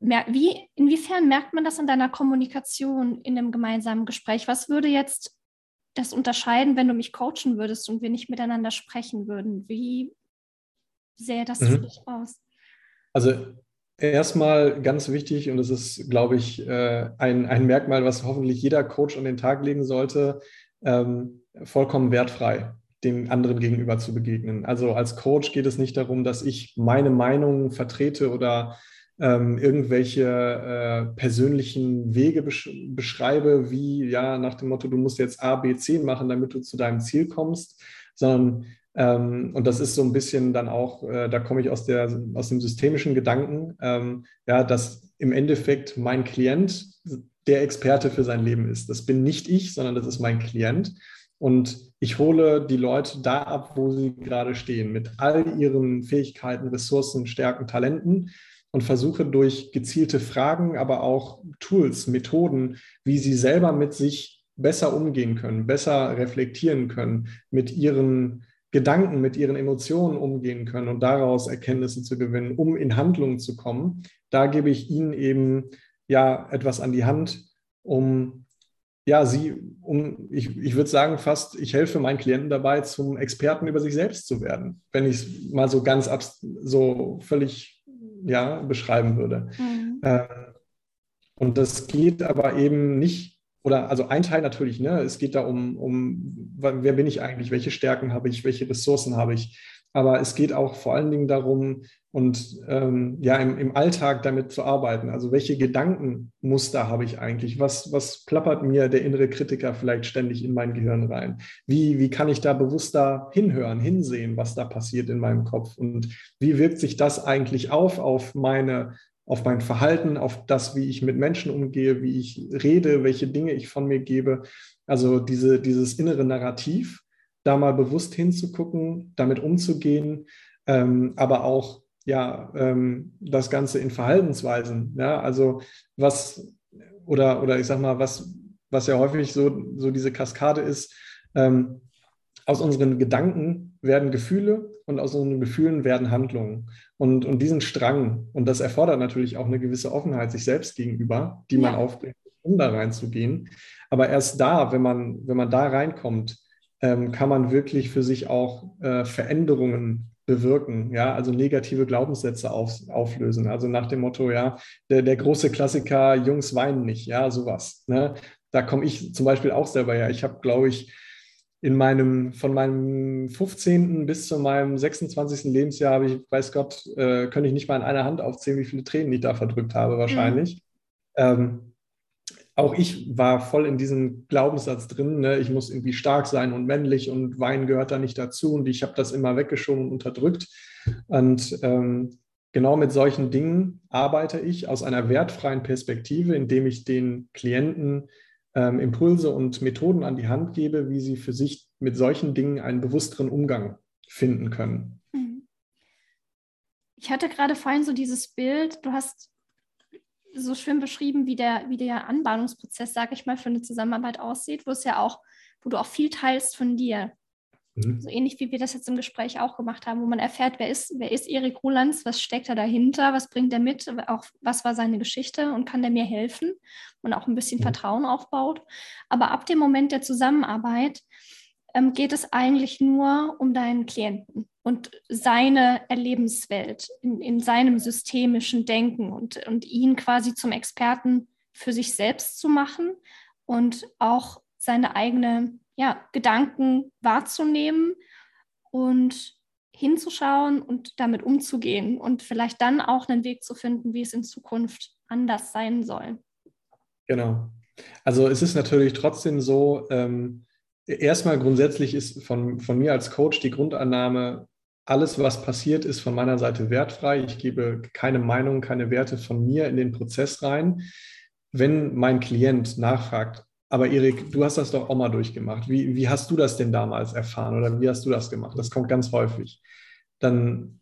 Wie, inwiefern merkt man das in deiner Kommunikation in einem gemeinsamen Gespräch? Was würde jetzt das unterscheiden, wenn du mich coachen würdest und wir nicht miteinander sprechen würden? Wie sähe das mhm. für dich aus? Also Erstmal ganz wichtig, und das ist, glaube ich, äh, ein, ein Merkmal, was hoffentlich jeder Coach an den Tag legen sollte, ähm, vollkommen wertfrei dem anderen gegenüber zu begegnen. Also als Coach geht es nicht darum, dass ich meine Meinung vertrete oder ähm, irgendwelche äh, persönlichen Wege besch beschreibe, wie ja nach dem Motto, du musst jetzt A, B, C machen, damit du zu deinem Ziel kommst, sondern ähm, und das ist so ein bisschen dann auch, äh, da komme ich aus, der, aus dem systemischen Gedanken, ähm, ja, dass im Endeffekt mein Klient der Experte für sein Leben ist. Das bin nicht ich, sondern das ist mein Klient. Und ich hole die Leute da ab, wo sie gerade stehen, mit all ihren Fähigkeiten, Ressourcen, Stärken, Talenten und versuche durch gezielte Fragen, aber auch Tools, Methoden, wie sie selber mit sich besser umgehen können, besser reflektieren können, mit ihren Gedanken, mit ihren Emotionen umgehen können und daraus Erkenntnisse zu gewinnen, um in Handlungen zu kommen. Da gebe ich ihnen eben ja etwas an die Hand, um ja, sie, um, ich, ich würde sagen, fast, ich helfe meinen Klienten dabei, zum Experten über sich selbst zu werden, wenn ich es mal so ganz so völlig ja, beschreiben würde. Mhm. Ähm, und das geht aber eben nicht oder also ein Teil natürlich, ne, es geht da um, um, wer bin ich eigentlich, welche Stärken habe ich, welche Ressourcen habe ich. Aber es geht auch vor allen Dingen darum, und ähm, ja, im, im Alltag damit zu arbeiten. Also welche Gedankenmuster habe ich eigentlich? Was, was plappert mir der innere Kritiker vielleicht ständig in mein Gehirn rein? Wie, wie kann ich da bewusster hinhören, hinsehen, was da passiert in meinem Kopf? Und wie wirkt sich das eigentlich auf, auf meine auf mein Verhalten, auf das, wie ich mit Menschen umgehe, wie ich rede, welche Dinge ich von mir gebe. Also diese, dieses innere Narrativ, da mal bewusst hinzugucken, damit umzugehen, ähm, aber auch ja ähm, das Ganze in Verhaltensweisen. Ja, also was oder oder ich sag mal was was ja häufig so so diese Kaskade ist. Ähm, aus unseren Gedanken werden Gefühle und aus unseren Gefühlen werden Handlungen. Und, und diesen Strang, und das erfordert natürlich auch eine gewisse Offenheit sich selbst gegenüber, die man aufbringt, um da reinzugehen. Aber erst da, wenn man, wenn man da reinkommt, ähm, kann man wirklich für sich auch äh, Veränderungen bewirken, ja, also negative Glaubenssätze auf, auflösen. Also nach dem Motto, ja, der, der große Klassiker, Jungs weinen nicht, ja, sowas. Ne? Da komme ich zum Beispiel auch selber her. Ich habe, glaube ich, in meinem, von meinem 15. bis zu meinem 26. Lebensjahr habe ich, weiß Gott, äh, könnte ich nicht mal in einer Hand aufzählen, wie viele Tränen ich da verdrückt habe, wahrscheinlich. Mhm. Ähm, auch ich war voll in diesem Glaubenssatz drin, ne? ich muss irgendwie stark sein und männlich und Wein gehört da nicht dazu und ich habe das immer weggeschoben und unterdrückt. Und ähm, genau mit solchen Dingen arbeite ich aus einer wertfreien Perspektive, indem ich den Klienten ähm, Impulse und Methoden an die Hand gebe, wie sie für sich mit solchen Dingen einen bewussteren Umgang finden können. Mhm. Ich hatte gerade vorhin so dieses Bild, du hast so schön beschrieben, wie der, wie der Anbahnungsprozess, sage ich mal, für eine Zusammenarbeit aussieht, wo es ja auch, wo du auch viel teilst von dir. Mhm. So ähnlich wie wir das jetzt im Gespräch auch gemacht haben, wo man erfährt, wer ist, wer ist Erik Rolands, was steckt da dahinter, was bringt er mit, auch was war seine Geschichte und kann der mir helfen und auch ein bisschen mhm. Vertrauen aufbaut. Aber ab dem Moment der Zusammenarbeit ähm, geht es eigentlich nur um deinen Klienten und seine Erlebenswelt in, in seinem systemischen Denken und, und ihn quasi zum Experten für sich selbst zu machen und auch seine eigenen ja, Gedanken wahrzunehmen und hinzuschauen und damit umzugehen und vielleicht dann auch einen Weg zu finden, wie es in Zukunft anders sein soll. Genau. Also es ist natürlich trotzdem so, ähm, erstmal grundsätzlich ist von, von mir als Coach die Grundannahme, alles, was passiert, ist von meiner Seite wertfrei. Ich gebe keine Meinung, keine Werte von mir in den Prozess rein. Wenn mein Klient nachfragt, aber Erik, du hast das doch auch mal durchgemacht. Wie, wie hast du das denn damals erfahren oder wie hast du das gemacht? Das kommt ganz häufig. Dann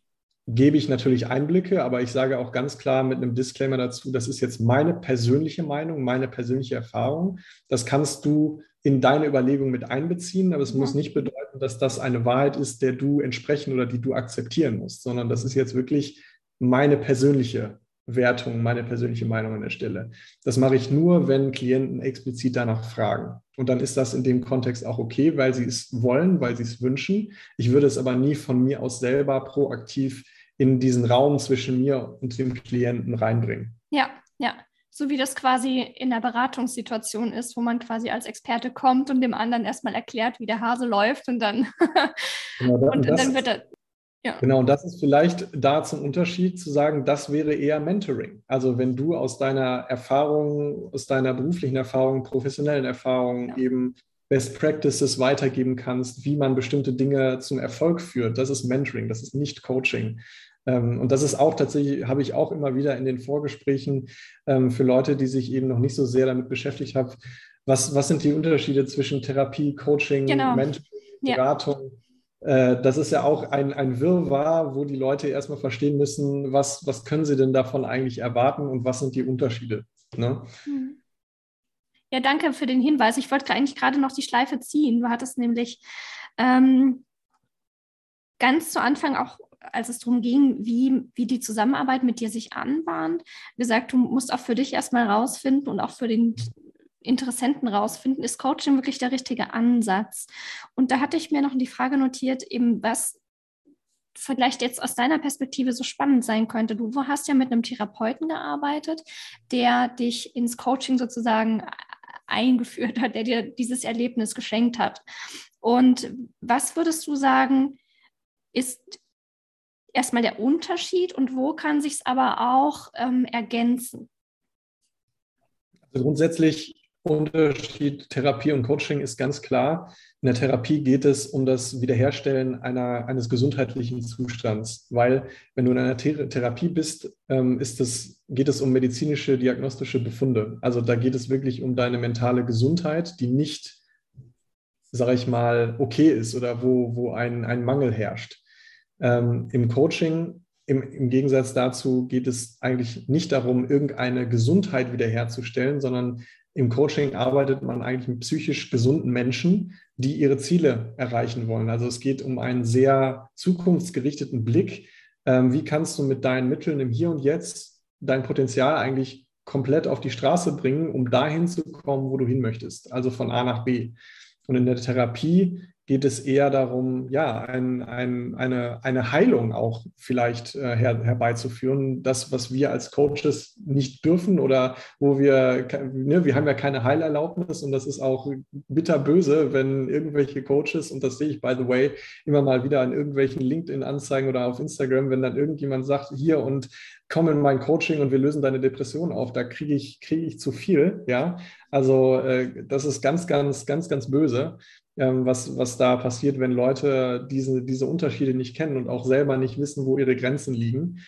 gebe ich natürlich Einblicke, aber ich sage auch ganz klar mit einem Disclaimer dazu, das ist jetzt meine persönliche Meinung, meine persönliche Erfahrung. Das kannst du in deine Überlegung mit einbeziehen, aber es ja. muss nicht bedeuten, dass das eine Wahrheit ist, der du entsprechen oder die du akzeptieren musst, sondern das ist jetzt wirklich meine persönliche Wertung, meine persönliche Meinung an der Stelle. Das mache ich nur, wenn Klienten explizit danach fragen. Und dann ist das in dem Kontext auch okay, weil sie es wollen, weil sie es wünschen. Ich würde es aber nie von mir aus selber proaktiv in diesen Raum zwischen mir und dem Klienten reinbringen. Ja, ja so wie das quasi in der Beratungssituation ist, wo man quasi als Experte kommt und dem anderen erstmal erklärt, wie der Hase läuft und dann, genau, <laughs> und, und das, dann wird er. Ja. Genau, und das ist vielleicht da zum Unterschied zu sagen, das wäre eher Mentoring. Also wenn du aus deiner Erfahrung, aus deiner beruflichen Erfahrung, professionellen Erfahrung ja. eben Best Practices weitergeben kannst, wie man bestimmte Dinge zum Erfolg führt, das ist Mentoring, das ist nicht Coaching. Ähm, und das ist auch tatsächlich, habe ich auch immer wieder in den Vorgesprächen ähm, für Leute, die sich eben noch nicht so sehr damit beschäftigt haben, was, was sind die Unterschiede zwischen Therapie, Coaching, genau. Mentoring, Beratung? Ja. Äh, das ist ja auch ein, ein Wirrwarr, wo die Leute erstmal verstehen müssen, was, was können sie denn davon eigentlich erwarten und was sind die Unterschiede. Ne? Mhm. Ja, danke für den Hinweis. Ich wollte eigentlich gerade noch die Schleife ziehen. Du hattest nämlich ähm, ganz zu Anfang auch als es darum ging, wie, wie die Zusammenarbeit mit dir sich anbahnt, gesagt, du musst auch für dich erstmal rausfinden und auch für den Interessenten rausfinden, ist Coaching wirklich der richtige Ansatz? Und da hatte ich mir noch die Frage notiert, eben was vielleicht jetzt aus deiner Perspektive so spannend sein könnte. Du hast ja mit einem Therapeuten gearbeitet, der dich ins Coaching sozusagen eingeführt hat, der dir dieses Erlebnis geschenkt hat. Und was würdest du sagen, ist erstmal der Unterschied und wo kann sich es aber auch ähm, ergänzen? Also grundsätzlich Unterschied Therapie und Coaching ist ganz klar. In der Therapie geht es um das Wiederherstellen einer, eines gesundheitlichen Zustands, weil wenn du in einer Thera Therapie bist, ähm, ist das, geht es um medizinische, diagnostische Befunde. Also da geht es wirklich um deine mentale Gesundheit, die nicht, sage ich mal, okay ist oder wo, wo ein, ein Mangel herrscht. Ähm, Im Coaching, im, im Gegensatz dazu, geht es eigentlich nicht darum, irgendeine Gesundheit wiederherzustellen, sondern im Coaching arbeitet man eigentlich mit psychisch gesunden Menschen, die ihre Ziele erreichen wollen. Also es geht um einen sehr zukunftsgerichteten Blick. Ähm, wie kannst du mit deinen Mitteln im Hier und Jetzt dein Potenzial eigentlich komplett auf die Straße bringen, um dahin zu kommen, wo du hin möchtest, also von A nach B. Und in der Therapie geht es eher darum, ja, ein, ein, eine, eine Heilung auch vielleicht äh, her, herbeizuführen. Das, was wir als Coaches nicht dürfen oder wo wir, ne, wir haben ja keine Heilerlaubnis und das ist auch bitterböse, wenn irgendwelche Coaches, und das sehe ich by the way immer mal wieder an irgendwelchen LinkedIn-Anzeigen oder auf Instagram, wenn dann irgendjemand sagt, hier und komm in mein Coaching und wir lösen deine Depression auf, da kriege ich, kriege ich zu viel, ja. Also äh, das ist ganz, ganz, ganz, ganz böse was, was da passiert, wenn Leute diese, diese Unterschiede nicht kennen und auch selber nicht wissen, wo ihre Grenzen liegen.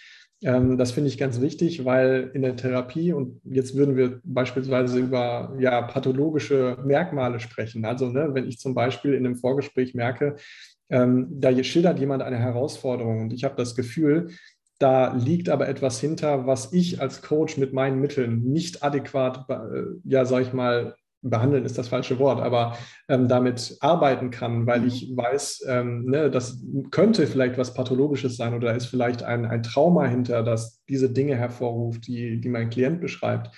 Ähm, das finde ich ganz wichtig, weil in der Therapie, und jetzt würden wir beispielsweise über ja, pathologische Merkmale sprechen. Also ne, wenn ich zum Beispiel in einem Vorgespräch merke, ähm, da schildert jemand eine Herausforderung und ich habe das Gefühl, da liegt aber etwas hinter, was ich als Coach mit meinen Mitteln nicht adäquat, äh, ja, sag ich mal, behandeln ist das falsche Wort, aber ähm, damit arbeiten kann, weil mhm. ich weiß, ähm, ne, das könnte vielleicht was Pathologisches sein oder ist vielleicht ein, ein Trauma hinter, das diese Dinge hervorruft, die, die mein Klient beschreibt,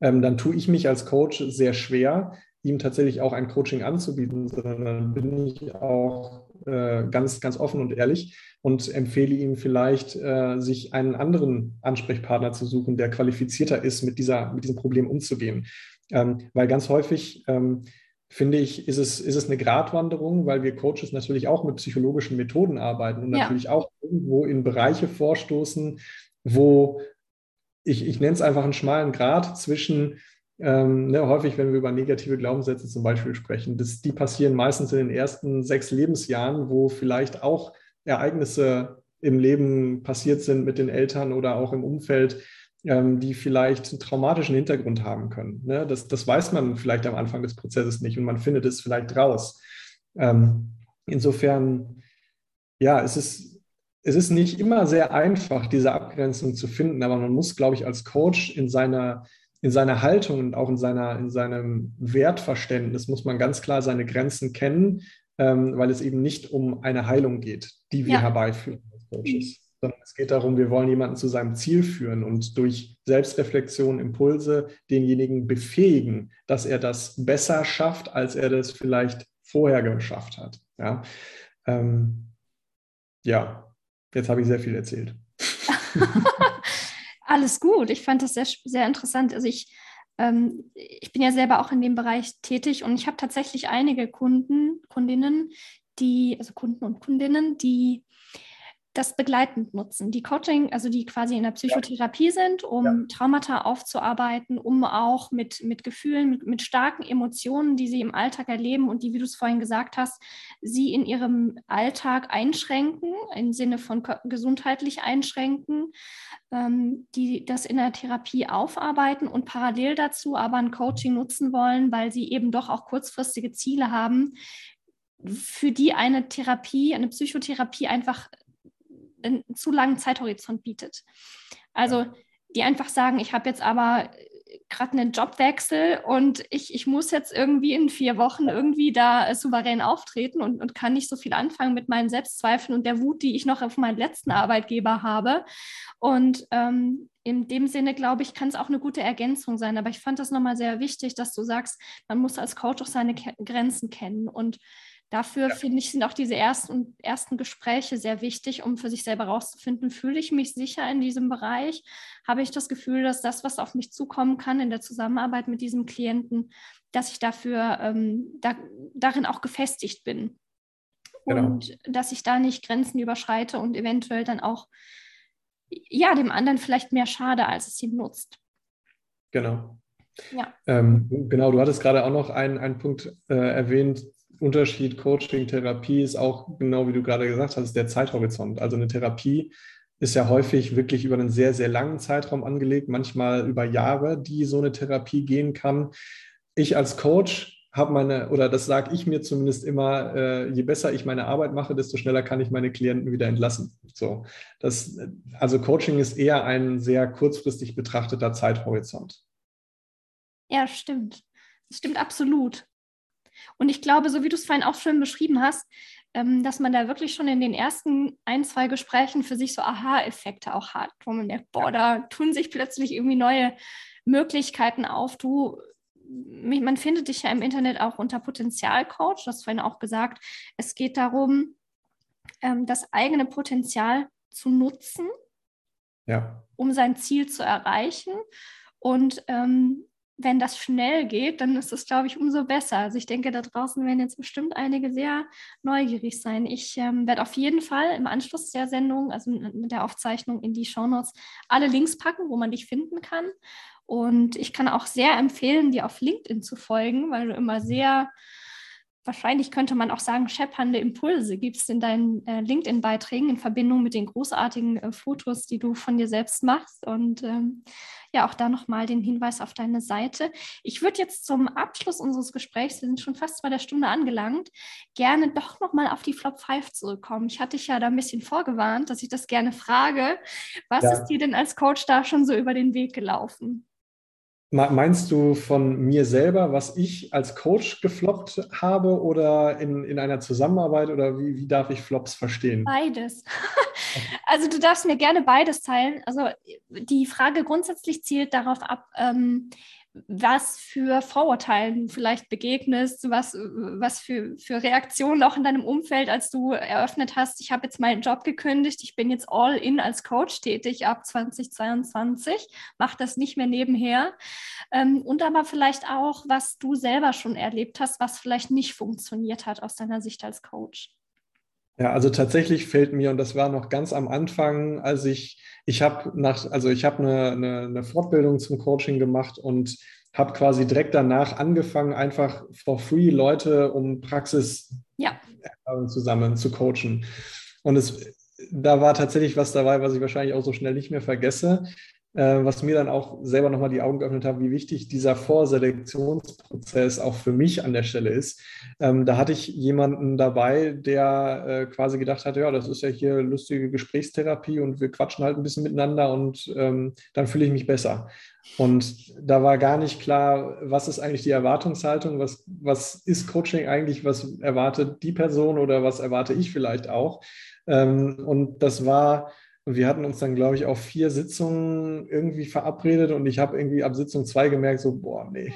ähm, dann tue ich mich als Coach sehr schwer, ihm tatsächlich auch ein Coaching anzubieten, sondern dann bin ich auch äh, ganz, ganz offen und ehrlich und empfehle ihm vielleicht, äh, sich einen anderen Ansprechpartner zu suchen, der qualifizierter ist, mit, dieser, mit diesem Problem umzugehen. Ähm, weil ganz häufig ähm, finde ich, ist es, ist es eine Gratwanderung, weil wir Coaches natürlich auch mit psychologischen Methoden arbeiten und ja. natürlich auch irgendwo in Bereiche vorstoßen, wo ich, ich nenne es einfach einen schmalen Grat zwischen, ähm, ne, häufig, wenn wir über negative Glaubenssätze zum Beispiel sprechen, das, die passieren meistens in den ersten sechs Lebensjahren, wo vielleicht auch Ereignisse im Leben passiert sind mit den Eltern oder auch im Umfeld, ähm, die vielleicht einen traumatischen Hintergrund haben können. Ne? Das, das weiß man vielleicht am Anfang des Prozesses nicht und man findet es vielleicht raus. Ähm, insofern, ja, es ist, es ist nicht immer sehr einfach, diese Abgrenzung zu finden, aber man muss, glaube ich, als Coach in seiner, in seiner Haltung und auch in, seiner, in seinem Wertverständnis muss man ganz klar seine Grenzen kennen, ähm, weil es eben nicht um eine Heilung geht, die wir ja. herbeiführen als Coaches sondern es geht darum, wir wollen jemanden zu seinem Ziel führen und durch Selbstreflexion, Impulse denjenigen befähigen, dass er das besser schafft, als er das vielleicht vorher geschafft hat. Ja, ähm, ja. jetzt habe ich sehr viel erzählt. <laughs> Alles gut. Ich fand das sehr, sehr interessant. Also ich, ähm, ich bin ja selber auch in dem Bereich tätig und ich habe tatsächlich einige Kunden, Kundinnen, die, also Kunden und Kundinnen, die das begleitend nutzen. Die Coaching, also die quasi in der Psychotherapie ja. sind, um ja. Traumata aufzuarbeiten, um auch mit, mit Gefühlen, mit, mit, starken Emotionen, die sie im Alltag erleben und die, wie du es vorhin gesagt hast, sie in ihrem Alltag einschränken, im Sinne von gesundheitlich einschränken, ähm, die das in der Therapie aufarbeiten und parallel dazu aber ein Coaching nutzen wollen, weil sie eben doch auch kurzfristige Ziele haben, für die eine Therapie, eine Psychotherapie einfach einen zu langen Zeithorizont bietet. Also die einfach sagen, ich habe jetzt aber gerade einen Jobwechsel und ich, ich muss jetzt irgendwie in vier Wochen irgendwie da äh, souverän auftreten und, und kann nicht so viel anfangen mit meinen Selbstzweifeln und der Wut, die ich noch auf meinen letzten Arbeitgeber habe. Und ähm, in dem Sinne, glaube ich, kann es auch eine gute Ergänzung sein. Aber ich fand das nochmal sehr wichtig, dass du sagst, man muss als Coach auch seine Ke Grenzen kennen und Dafür ja. finde ich, sind auch diese ersten, ersten Gespräche sehr wichtig, um für sich selber herauszufinden, fühle ich mich sicher in diesem Bereich? Habe ich das Gefühl, dass das, was auf mich zukommen kann in der Zusammenarbeit mit diesem Klienten, dass ich dafür ähm, da, darin auch gefestigt bin? Genau. Und dass ich da nicht Grenzen überschreite und eventuell dann auch ja, dem anderen vielleicht mehr schade, als es ihm nutzt. Genau. Ja. Ähm, genau, du hattest gerade auch noch einen, einen Punkt äh, erwähnt, Unterschied Coaching, Therapie ist auch genau wie du gerade gesagt hast, der Zeithorizont. Also eine Therapie ist ja häufig wirklich über einen sehr, sehr langen Zeitraum angelegt, manchmal über Jahre, die so eine Therapie gehen kann. Ich als Coach habe meine, oder das sage ich mir zumindest immer, äh, je besser ich meine Arbeit mache, desto schneller kann ich meine Klienten wieder entlassen. So, das, also Coaching ist eher ein sehr kurzfristig betrachteter Zeithorizont. Ja, stimmt. Das stimmt absolut. Und ich glaube, so wie du es vorhin auch schön beschrieben hast, ähm, dass man da wirklich schon in den ersten ein, zwei Gesprächen für sich so Aha-Effekte auch hat, wo man merkt, boah, da tun sich plötzlich irgendwie neue Möglichkeiten auf. Du man findet dich ja im Internet auch unter Potenzialcoach. Du hast vorhin auch gesagt, es geht darum, ähm, das eigene Potenzial zu nutzen, ja. um sein Ziel zu erreichen. Und ähm, wenn das schnell geht, dann ist es, glaube ich, umso besser. Also ich denke, da draußen werden jetzt bestimmt einige sehr neugierig sein. Ich ähm, werde auf jeden Fall im Anschluss der Sendung, also mit der Aufzeichnung in die Shownotes, alle Links packen, wo man dich finden kann. Und ich kann auch sehr empfehlen, dir auf LinkedIn zu folgen, weil du immer sehr wahrscheinlich könnte man auch sagen, scheppernde Impulse gibst in deinen äh, LinkedIn-Beiträgen in Verbindung mit den großartigen äh, Fotos, die du von dir selbst machst. Und ähm, ja, auch da nochmal den Hinweis auf deine Seite. Ich würde jetzt zum Abschluss unseres Gesprächs, wir sind schon fast bei der Stunde angelangt, gerne doch nochmal auf die Flop 5 zurückkommen. Ich hatte dich ja da ein bisschen vorgewarnt, dass ich das gerne frage. Was ja. ist dir denn als Coach da schon so über den Weg gelaufen? Meinst du von mir selber, was ich als Coach gefloppt habe oder in, in einer Zusammenarbeit oder wie, wie darf ich Flops verstehen? Beides. <laughs> Also du darfst mir gerne beides teilen. Also die Frage grundsätzlich zielt darauf ab, ähm, was für Vorurteilen du vielleicht begegnest, was, was für, für Reaktionen auch in deinem Umfeld, als du eröffnet hast, ich habe jetzt meinen Job gekündigt, ich bin jetzt all in als Coach tätig ab 2022, mache das nicht mehr nebenher. Ähm, und aber vielleicht auch, was du selber schon erlebt hast, was vielleicht nicht funktioniert hat aus deiner Sicht als Coach. Ja, also tatsächlich fällt mir, und das war noch ganz am Anfang, als ich, ich habe nach, also ich habe eine, eine, eine Fortbildung zum Coaching gemacht und habe quasi direkt danach angefangen, einfach for free Leute um Praxis ja. zusammen zu coachen. Und es, da war tatsächlich was dabei, was ich wahrscheinlich auch so schnell nicht mehr vergesse. Äh, was mir dann auch selber nochmal die Augen geöffnet hat, wie wichtig dieser Vorselektionsprozess auch für mich an der Stelle ist. Ähm, da hatte ich jemanden dabei, der äh, quasi gedacht hat, ja, das ist ja hier lustige Gesprächstherapie und wir quatschen halt ein bisschen miteinander und ähm, dann fühle ich mich besser. Und da war gar nicht klar, was ist eigentlich die Erwartungshaltung, was, was ist Coaching eigentlich, was erwartet die Person oder was erwarte ich vielleicht auch. Ähm, und das war und wir hatten uns dann, glaube ich, auf vier Sitzungen irgendwie verabredet und ich habe irgendwie ab Sitzung zwei gemerkt, so, boah, nee,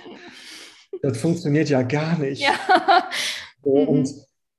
das funktioniert ja gar nicht. Ja. Mhm. Und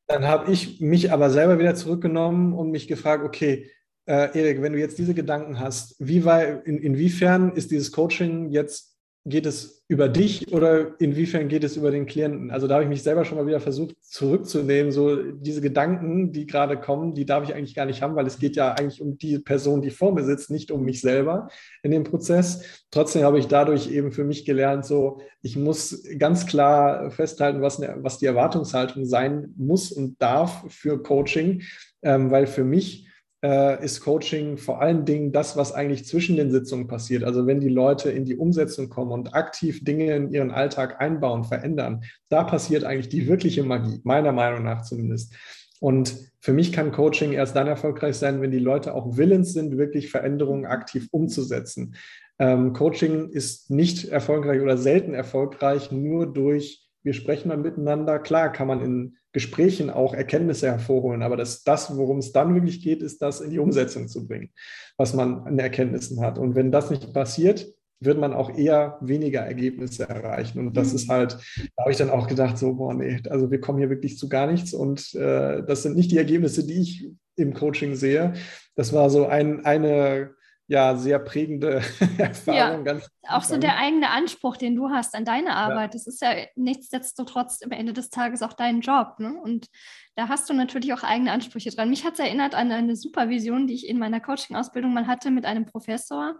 dann habe ich mich aber selber wieder zurückgenommen und mich gefragt, okay, äh, Erik, wenn du jetzt diese Gedanken hast, wie war, in, inwiefern ist dieses Coaching jetzt geht es über dich oder inwiefern geht es über den Klienten? Also da habe ich mich selber schon mal wieder versucht zurückzunehmen. So diese Gedanken, die gerade kommen, die darf ich eigentlich gar nicht haben, weil es geht ja eigentlich um die Person, die vor mir sitzt, nicht um mich selber in dem Prozess. Trotzdem habe ich dadurch eben für mich gelernt, so ich muss ganz klar festhalten, was, eine, was die Erwartungshaltung sein muss und darf für Coaching, ähm, weil für mich äh, ist Coaching vor allen Dingen das, was eigentlich zwischen den Sitzungen passiert. Also wenn die Leute in die Umsetzung kommen und aktiv Dinge in ihren Alltag einbauen, verändern, da passiert eigentlich die wirkliche Magie, meiner Meinung nach zumindest. Und für mich kann Coaching erst dann erfolgreich sein, wenn die Leute auch willens sind, wirklich Veränderungen aktiv umzusetzen. Ähm, Coaching ist nicht erfolgreich oder selten erfolgreich nur durch, wir sprechen mal miteinander. Klar kann man in Gesprächen auch Erkenntnisse hervorholen. Aber das, das, worum es dann wirklich geht, ist das in die Umsetzung zu bringen, was man an Erkenntnissen hat. Und wenn das nicht passiert, wird man auch eher weniger Ergebnisse erreichen. Und das ist mhm. halt, da habe ich dann auch gedacht, so, boah, nee, also wir kommen hier wirklich zu gar nichts. Und äh, das sind nicht die Ergebnisse, die ich im Coaching sehe. Das war so ein, eine ja sehr prägende <laughs> Erfahrung. Ja, auch so der eigene Anspruch, den du hast an deine Arbeit. Ja. Das ist ja nichtsdestotrotz am Ende des Tages auch dein Job. Ne? Und da hast du natürlich auch eigene Ansprüche dran. Mich hat es erinnert an eine Supervision, die ich in meiner Coaching-Ausbildung mal hatte mit einem Professor.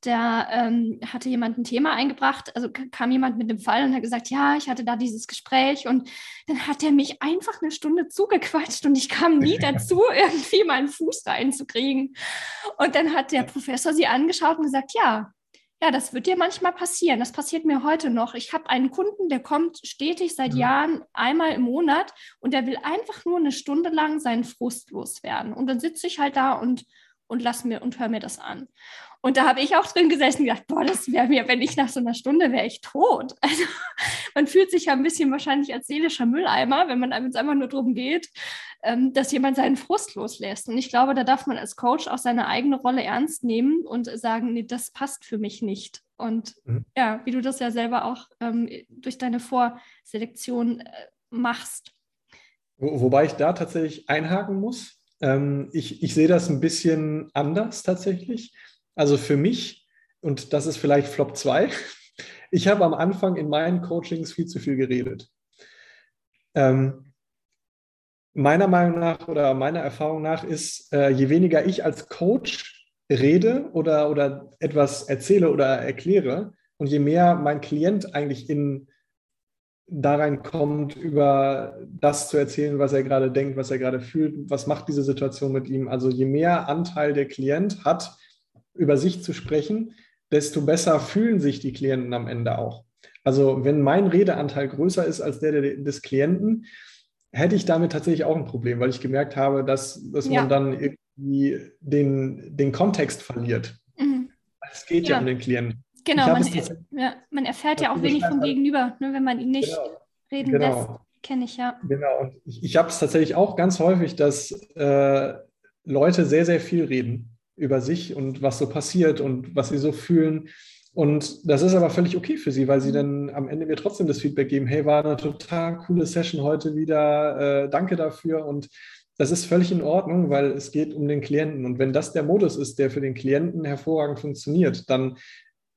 Da ähm, hatte jemand ein Thema eingebracht, also kam jemand mit dem Fall und hat gesagt, ja, ich hatte da dieses Gespräch und dann hat er mich einfach eine Stunde zugequatscht und ich kam nie <laughs> dazu, irgendwie meinen Fuß reinzukriegen. Und dann hat der Professor sie angeschaut und gesagt, ja, ja, das wird dir manchmal passieren. Das passiert mir heute noch. Ich habe einen Kunden, der kommt stetig seit ja. Jahren einmal im Monat und der will einfach nur eine Stunde lang seinen Frust loswerden. Und dann sitze ich halt da und und lass mir und hör mir das an. Und da habe ich auch drin gesessen und gedacht, boah, das wäre mir, wenn ich nach so einer Stunde wäre ich tot. <laughs> Also man fühlt sich ja ein bisschen wahrscheinlich als seelischer Mülleimer, wenn man es einfach nur darum geht, ähm, dass jemand seinen Frust loslässt. Und ich glaube, da darf man als Coach auch seine eigene Rolle ernst nehmen und sagen, nee, das passt für mich nicht. Und mhm. ja, wie du das ja selber auch ähm, durch deine Vorselektion äh, machst. Wo, wobei ich da tatsächlich einhaken muss. Ähm, ich, ich sehe das ein bisschen anders tatsächlich. Also für mich, und das ist vielleicht Flop 2, <laughs> ich habe am Anfang in meinen Coachings viel zu viel geredet. Ähm, meiner Meinung nach oder meiner Erfahrung nach ist, äh, je weniger ich als Coach rede oder, oder etwas erzähle oder erkläre und je mehr mein Klient eigentlich in da reinkommt, über das zu erzählen, was er gerade denkt, was er gerade fühlt, was macht diese Situation mit ihm. Also je mehr Anteil der Klient hat, über sich zu sprechen, desto besser fühlen sich die Klienten am Ende auch. Also wenn mein Redeanteil größer ist als der des Klienten, hätte ich damit tatsächlich auch ein Problem, weil ich gemerkt habe, dass, dass ja. man dann irgendwie den, den Kontext verliert. Mhm. Es geht ja. ja um den Klienten. Genau, man, ja, man, erfährt ja auch wenig vom Gegenüber, ne, wenn man ihn nicht genau. reden genau. lässt. Kenne ich ja. Genau, und ich, ich habe es tatsächlich auch ganz häufig, dass äh, Leute sehr, sehr viel reden über sich und was so passiert und was sie so fühlen. Und das ist aber völlig okay für sie, weil sie mhm. dann am Ende mir trotzdem das Feedback geben, hey, war eine total coole Session heute wieder, äh, danke dafür. Und das ist völlig in Ordnung, weil es geht um den Klienten. Und wenn das der Modus ist, der für den Klienten hervorragend funktioniert, dann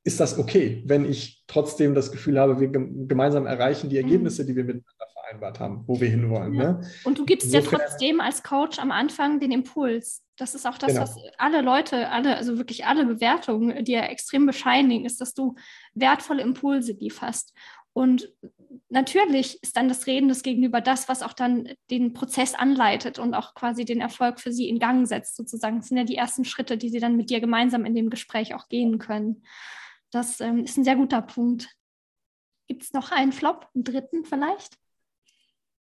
ist das okay, wenn ich trotzdem das Gefühl habe, wir gemeinsam erreichen die mhm. Ergebnisse, die wir miteinander vereinbart haben, wo wir hinwollen. Ja. Ne? Und du gibst Insofern, ja trotzdem als Coach am Anfang den Impuls. Das ist auch das, genau. was alle Leute, alle, also wirklich alle Bewertungen, die ja extrem bescheinigen, ist, dass du wertvolle Impulse lieferst. Und natürlich ist dann das Reden des Gegenüber das, was auch dann den Prozess anleitet und auch quasi den Erfolg für sie in Gang setzt, sozusagen. Das sind ja die ersten Schritte, die sie dann mit dir gemeinsam in dem Gespräch auch gehen können. Das ähm, ist ein sehr guter Punkt. Gibt es noch einen Flop, einen dritten vielleicht?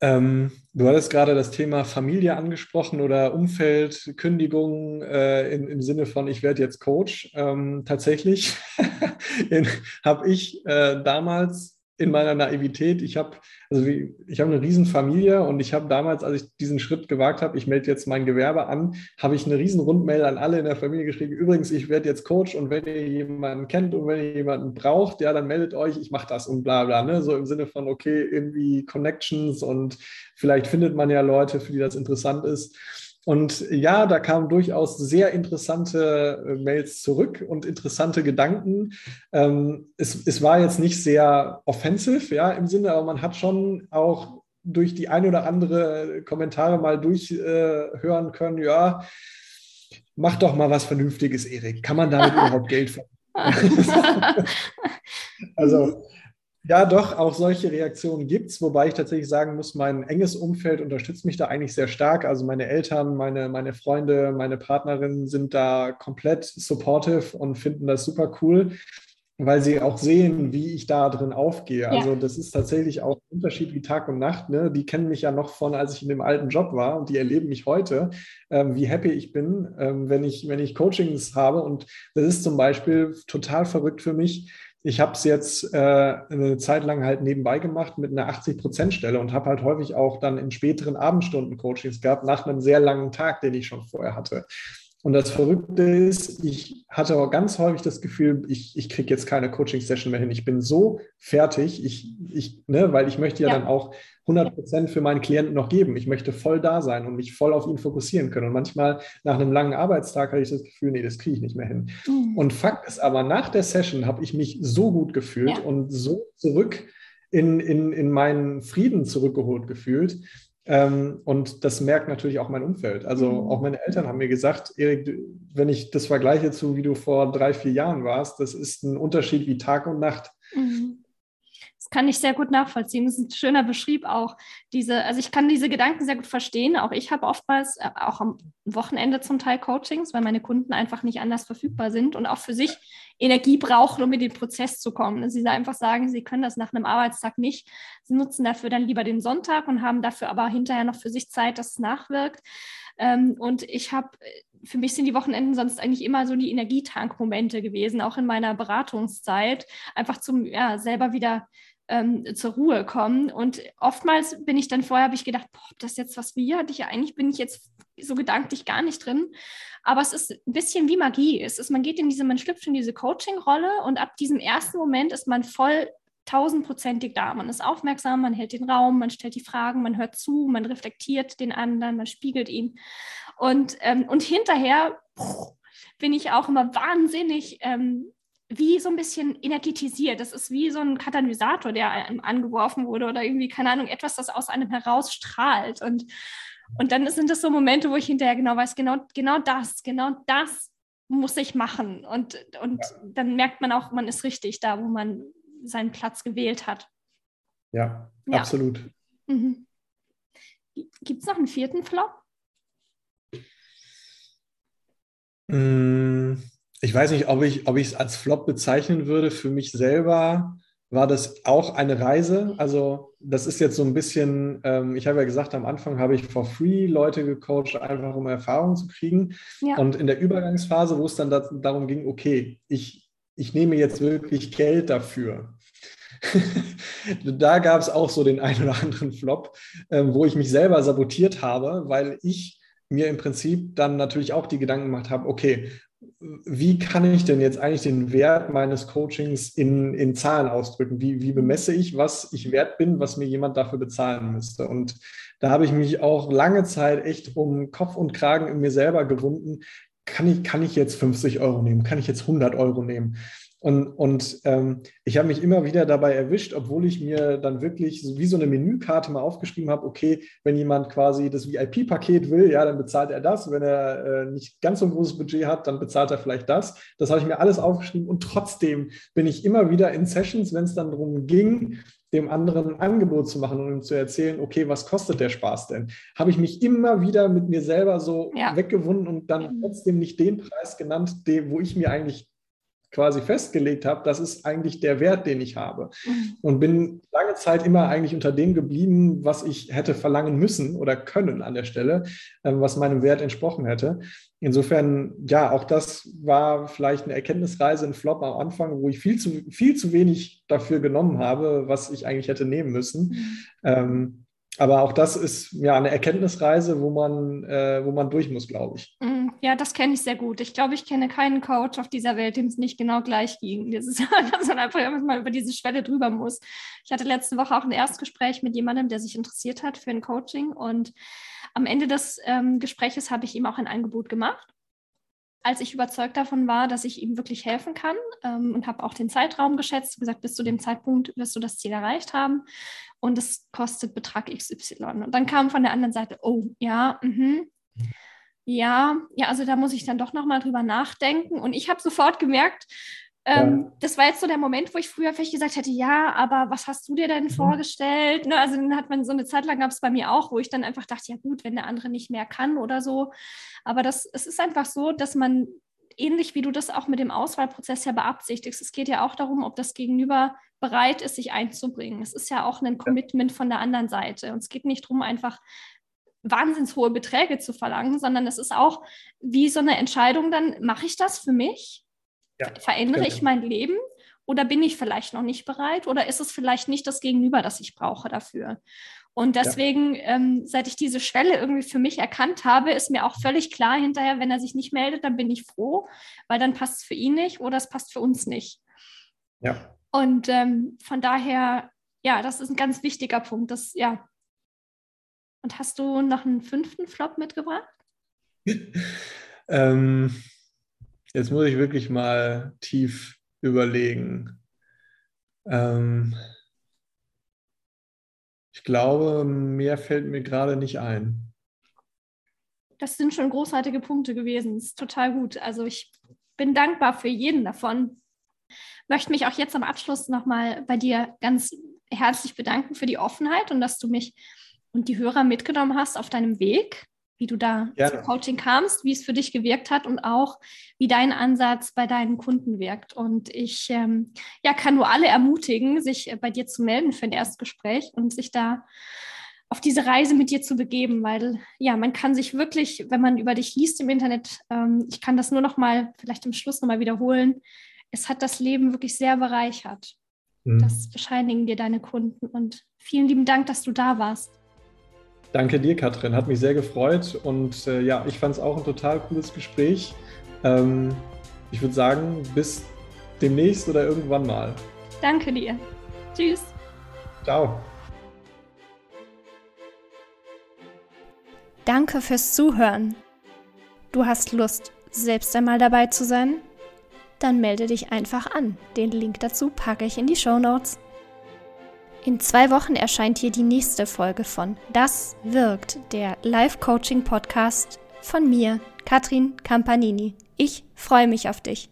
Ähm, du hattest gerade das Thema Familie angesprochen oder Umfeld, Kündigung äh, in, im Sinne von, ich werde jetzt Coach. Ähm, tatsächlich <laughs> habe ich äh, damals in meiner Naivität. Ich habe also wie, ich habe eine Riesenfamilie und ich habe damals, als ich diesen Schritt gewagt habe, ich melde jetzt mein Gewerbe an, habe ich eine riesen Rundmail an alle in der Familie geschrieben. Übrigens, ich werde jetzt Coach und wenn ihr jemanden kennt und wenn ihr jemanden braucht, ja, dann meldet euch, ich mache das und bla bla. Ne? So im Sinne von, okay, irgendwie Connections und vielleicht findet man ja Leute, für die das interessant ist. Und ja, da kamen durchaus sehr interessante äh, Mails zurück und interessante Gedanken. Ähm, es, es war jetzt nicht sehr offensiv, ja, im Sinne, aber man hat schon auch durch die ein oder andere Kommentare mal durchhören äh, können, ja, mach doch mal was Vernünftiges, Erik. Kann man damit <laughs> überhaupt Geld verdienen? <laughs> <laughs> also ja, doch, auch solche Reaktionen gibt es, wobei ich tatsächlich sagen muss, mein enges Umfeld unterstützt mich da eigentlich sehr stark. Also meine Eltern, meine, meine Freunde, meine Partnerin sind da komplett supportive und finden das super cool, weil sie auch sehen, wie ich da drin aufgehe. Ja. Also das ist tatsächlich auch ein Unterschied wie Tag und Nacht. Ne? Die kennen mich ja noch von, als ich in dem alten Job war und die erleben mich heute, ähm, wie happy ich bin, ähm, wenn, ich, wenn ich Coachings habe. Und das ist zum Beispiel total verrückt für mich ich habe es jetzt äh, eine Zeit lang halt nebenbei gemacht mit einer 80-Prozent-Stelle und habe halt häufig auch dann in späteren Abendstunden Coachings gehabt, nach einem sehr langen Tag, den ich schon vorher hatte. Und das Verrückte ist, ich hatte auch ganz häufig das Gefühl, ich, ich kriege jetzt keine Coaching-Session mehr hin. Ich bin so fertig, ich, ich, ne, weil ich möchte ja, ja. dann auch 100 Prozent für meinen Klienten noch geben. Ich möchte voll da sein und mich voll auf ihn fokussieren können. Und manchmal nach einem langen Arbeitstag hatte ich das Gefühl, nee, das kriege ich nicht mehr hin. Mhm. Und Fakt ist aber, nach der Session habe ich mich so gut gefühlt ja. und so zurück in, in, in meinen Frieden zurückgeholt gefühlt, ähm, und das merkt natürlich auch mein Umfeld. Also mhm. auch meine Eltern haben mir gesagt, Erik, wenn ich das vergleiche zu, wie du vor drei, vier Jahren warst, das ist ein Unterschied wie Tag und Nacht. Mhm kann ich sehr gut nachvollziehen. Das ist ein schöner Beschrieb auch. Diese, also ich kann diese Gedanken sehr gut verstehen. Auch ich habe oftmals, äh, auch am Wochenende zum Teil Coachings, weil meine Kunden einfach nicht anders verfügbar sind und auch für sich Energie brauchen, um in den Prozess zu kommen. Sie einfach sagen, sie können das nach einem Arbeitstag nicht. Sie nutzen dafür dann lieber den Sonntag und haben dafür aber hinterher noch für sich Zeit, dass es nachwirkt. Ähm, und ich habe für mich sind die Wochenenden sonst eigentlich immer so die Energietankmomente gewesen, auch in meiner Beratungszeit, einfach zum ja, selber wieder ähm, zur Ruhe kommen. Und oftmals bin ich dann vorher, habe ich gedacht, boah, ob das jetzt was wird, ich eigentlich bin ich jetzt so gedanklich gar nicht drin. Aber es ist ein bisschen wie Magie. Es ist, man geht in diese, man schlüpft in diese Coaching-Rolle und ab diesem ersten Moment ist man voll tausendprozentig da. Man ist aufmerksam, man hält den Raum, man stellt die Fragen, man hört zu, man reflektiert den anderen, man spiegelt ihn. Und, ähm, und hinterher bin ich auch immer wahnsinnig ähm, wie so ein bisschen energetisiert. Das ist wie so ein Katalysator, der einem angeworfen wurde oder irgendwie, keine Ahnung, etwas, das aus einem herausstrahlt. Und, und dann sind das so Momente, wo ich hinterher genau weiß, genau, genau das, genau das muss ich machen. Und, und ja. dann merkt man auch, man ist richtig da, wo man seinen Platz gewählt hat. Ja, ja. absolut. Mhm. Gibt es noch einen vierten Flop? Mm, ich weiß nicht, ob ich ob es als Flop bezeichnen würde. Für mich selber war das auch eine Reise. Also das ist jetzt so ein bisschen, ähm, ich habe ja gesagt, am Anfang habe ich for free Leute gecoacht, einfach um Erfahrung zu kriegen. Ja. Und in der Übergangsphase, wo es dann darum ging, okay, ich, ich nehme jetzt wirklich Geld dafür. <laughs> da gab es auch so den einen oder anderen Flop, ähm, wo ich mich selber sabotiert habe, weil ich mir im Prinzip dann natürlich auch die Gedanken gemacht habe, okay, wie kann ich denn jetzt eigentlich den Wert meines Coachings in, in Zahlen ausdrücken? Wie, wie bemesse ich, was ich wert bin, was mir jemand dafür bezahlen müsste? Und da habe ich mich auch lange Zeit echt um Kopf und Kragen in mir selber gewunden. Kann ich, kann ich jetzt 50 Euro nehmen? Kann ich jetzt 100 Euro nehmen? Und, und ähm, ich habe mich immer wieder dabei erwischt, obwohl ich mir dann wirklich wie so eine Menükarte mal aufgeschrieben habe, okay, wenn jemand quasi das VIP-Paket will, ja, dann bezahlt er das. Wenn er äh, nicht ganz so ein großes Budget hat, dann bezahlt er vielleicht das. Das habe ich mir alles aufgeschrieben und trotzdem bin ich immer wieder in Sessions, wenn es dann darum ging, dem anderen ein Angebot zu machen und ihm zu erzählen, okay, was kostet der Spaß denn? Habe ich mich immer wieder mit mir selber so ja. weggewunden und dann trotzdem nicht den Preis genannt, den, wo ich mir eigentlich quasi festgelegt habe, das ist eigentlich der Wert, den ich habe. Mhm. Und bin lange Zeit immer eigentlich unter dem geblieben, was ich hätte verlangen müssen oder können an der Stelle, ähm, was meinem Wert entsprochen hätte. Insofern, ja, auch das war vielleicht eine Erkenntnisreise, ein Flop am Anfang, wo ich viel zu, viel zu wenig dafür genommen habe, was ich eigentlich hätte nehmen müssen. Mhm. Ähm, aber auch das ist ja eine Erkenntnisreise, wo man, äh, wo man durch muss, glaube ich. Mm, ja, das kenne ich sehr gut. Ich glaube, ich kenne keinen Coach auf dieser Welt, dem es nicht genau gleich ging. <laughs> Das ist, dass man einfach mal über diese Schwelle drüber muss. Ich hatte letzte Woche auch ein Erstgespräch mit jemandem, der sich interessiert hat für ein Coaching. Und am Ende des ähm, Gespräches habe ich ihm auch ein Angebot gemacht als ich überzeugt davon war, dass ich ihm wirklich helfen kann ähm, und habe auch den Zeitraum geschätzt, gesagt, bis zu dem Zeitpunkt wirst du das Ziel erreicht haben und es kostet Betrag XY. Und dann kam von der anderen Seite, oh ja, mh, ja, ja, also da muss ich dann doch nochmal drüber nachdenken. Und ich habe sofort gemerkt, ähm, ja. Das war jetzt so der Moment, wo ich früher vielleicht gesagt hätte, ja, aber was hast du dir denn mhm. vorgestellt? Ne, also dann hat man so eine Zeit lang gab es bei mir auch, wo ich dann einfach dachte, ja gut, wenn der andere nicht mehr kann oder so. Aber das, es ist einfach so, dass man ähnlich wie du das auch mit dem Auswahlprozess ja beabsichtigst. Es geht ja auch darum, ob das Gegenüber bereit ist, sich einzubringen. Es ist ja auch ein Commitment von der anderen Seite. Und es geht nicht darum, einfach wahnsinns hohe Beträge zu verlangen, sondern es ist auch wie so eine Entscheidung dann, mache ich das für mich? Ja, Verändere genau. ich mein Leben? Oder bin ich vielleicht noch nicht bereit? Oder ist es vielleicht nicht das Gegenüber, das ich brauche dafür? Und deswegen, ja. ähm, seit ich diese Schwelle irgendwie für mich erkannt habe, ist mir auch völlig klar hinterher, wenn er sich nicht meldet, dann bin ich froh, weil dann passt es für ihn nicht oder es passt für uns nicht. Ja. Und ähm, von daher, ja, das ist ein ganz wichtiger Punkt. Das, ja. Und hast du noch einen fünften Flop mitgebracht? <laughs> ähm, jetzt muss ich wirklich mal tief überlegen. Ähm, ich glaube, mehr fällt mir gerade nicht ein. Das sind schon großartige Punkte gewesen. Das ist total gut. Also ich bin dankbar für jeden davon. Möchte mich auch jetzt am Abschluss nochmal bei dir ganz herzlich bedanken für die Offenheit und dass du mich und die Hörer mitgenommen hast auf deinem Weg wie du da Gerne. zum Coaching kamst, wie es für dich gewirkt hat und auch wie dein Ansatz bei deinen Kunden wirkt. Und ich ähm, ja, kann nur alle ermutigen, sich äh, bei dir zu melden für ein Erstgespräch und sich da auf diese Reise mit dir zu begeben, weil ja, man kann sich wirklich, wenn man über dich liest im Internet, ähm, ich kann das nur noch mal vielleicht am Schluss noch mal wiederholen, es hat das Leben wirklich sehr bereichert. Mhm. Das bescheinigen dir deine Kunden und vielen lieben Dank, dass du da warst. Danke dir, Katrin. Hat mich sehr gefreut und äh, ja, ich fand es auch ein total cooles Gespräch. Ähm, ich würde sagen, bis demnächst oder irgendwann mal. Danke dir. Tschüss. Ciao. Danke fürs Zuhören. Du hast Lust, selbst einmal dabei zu sein? Dann melde dich einfach an. Den Link dazu packe ich in die Show Notes. In zwei Wochen erscheint hier die nächste Folge von Das wirkt, der Live-Coaching-Podcast von mir, Katrin Campanini. Ich freue mich auf dich.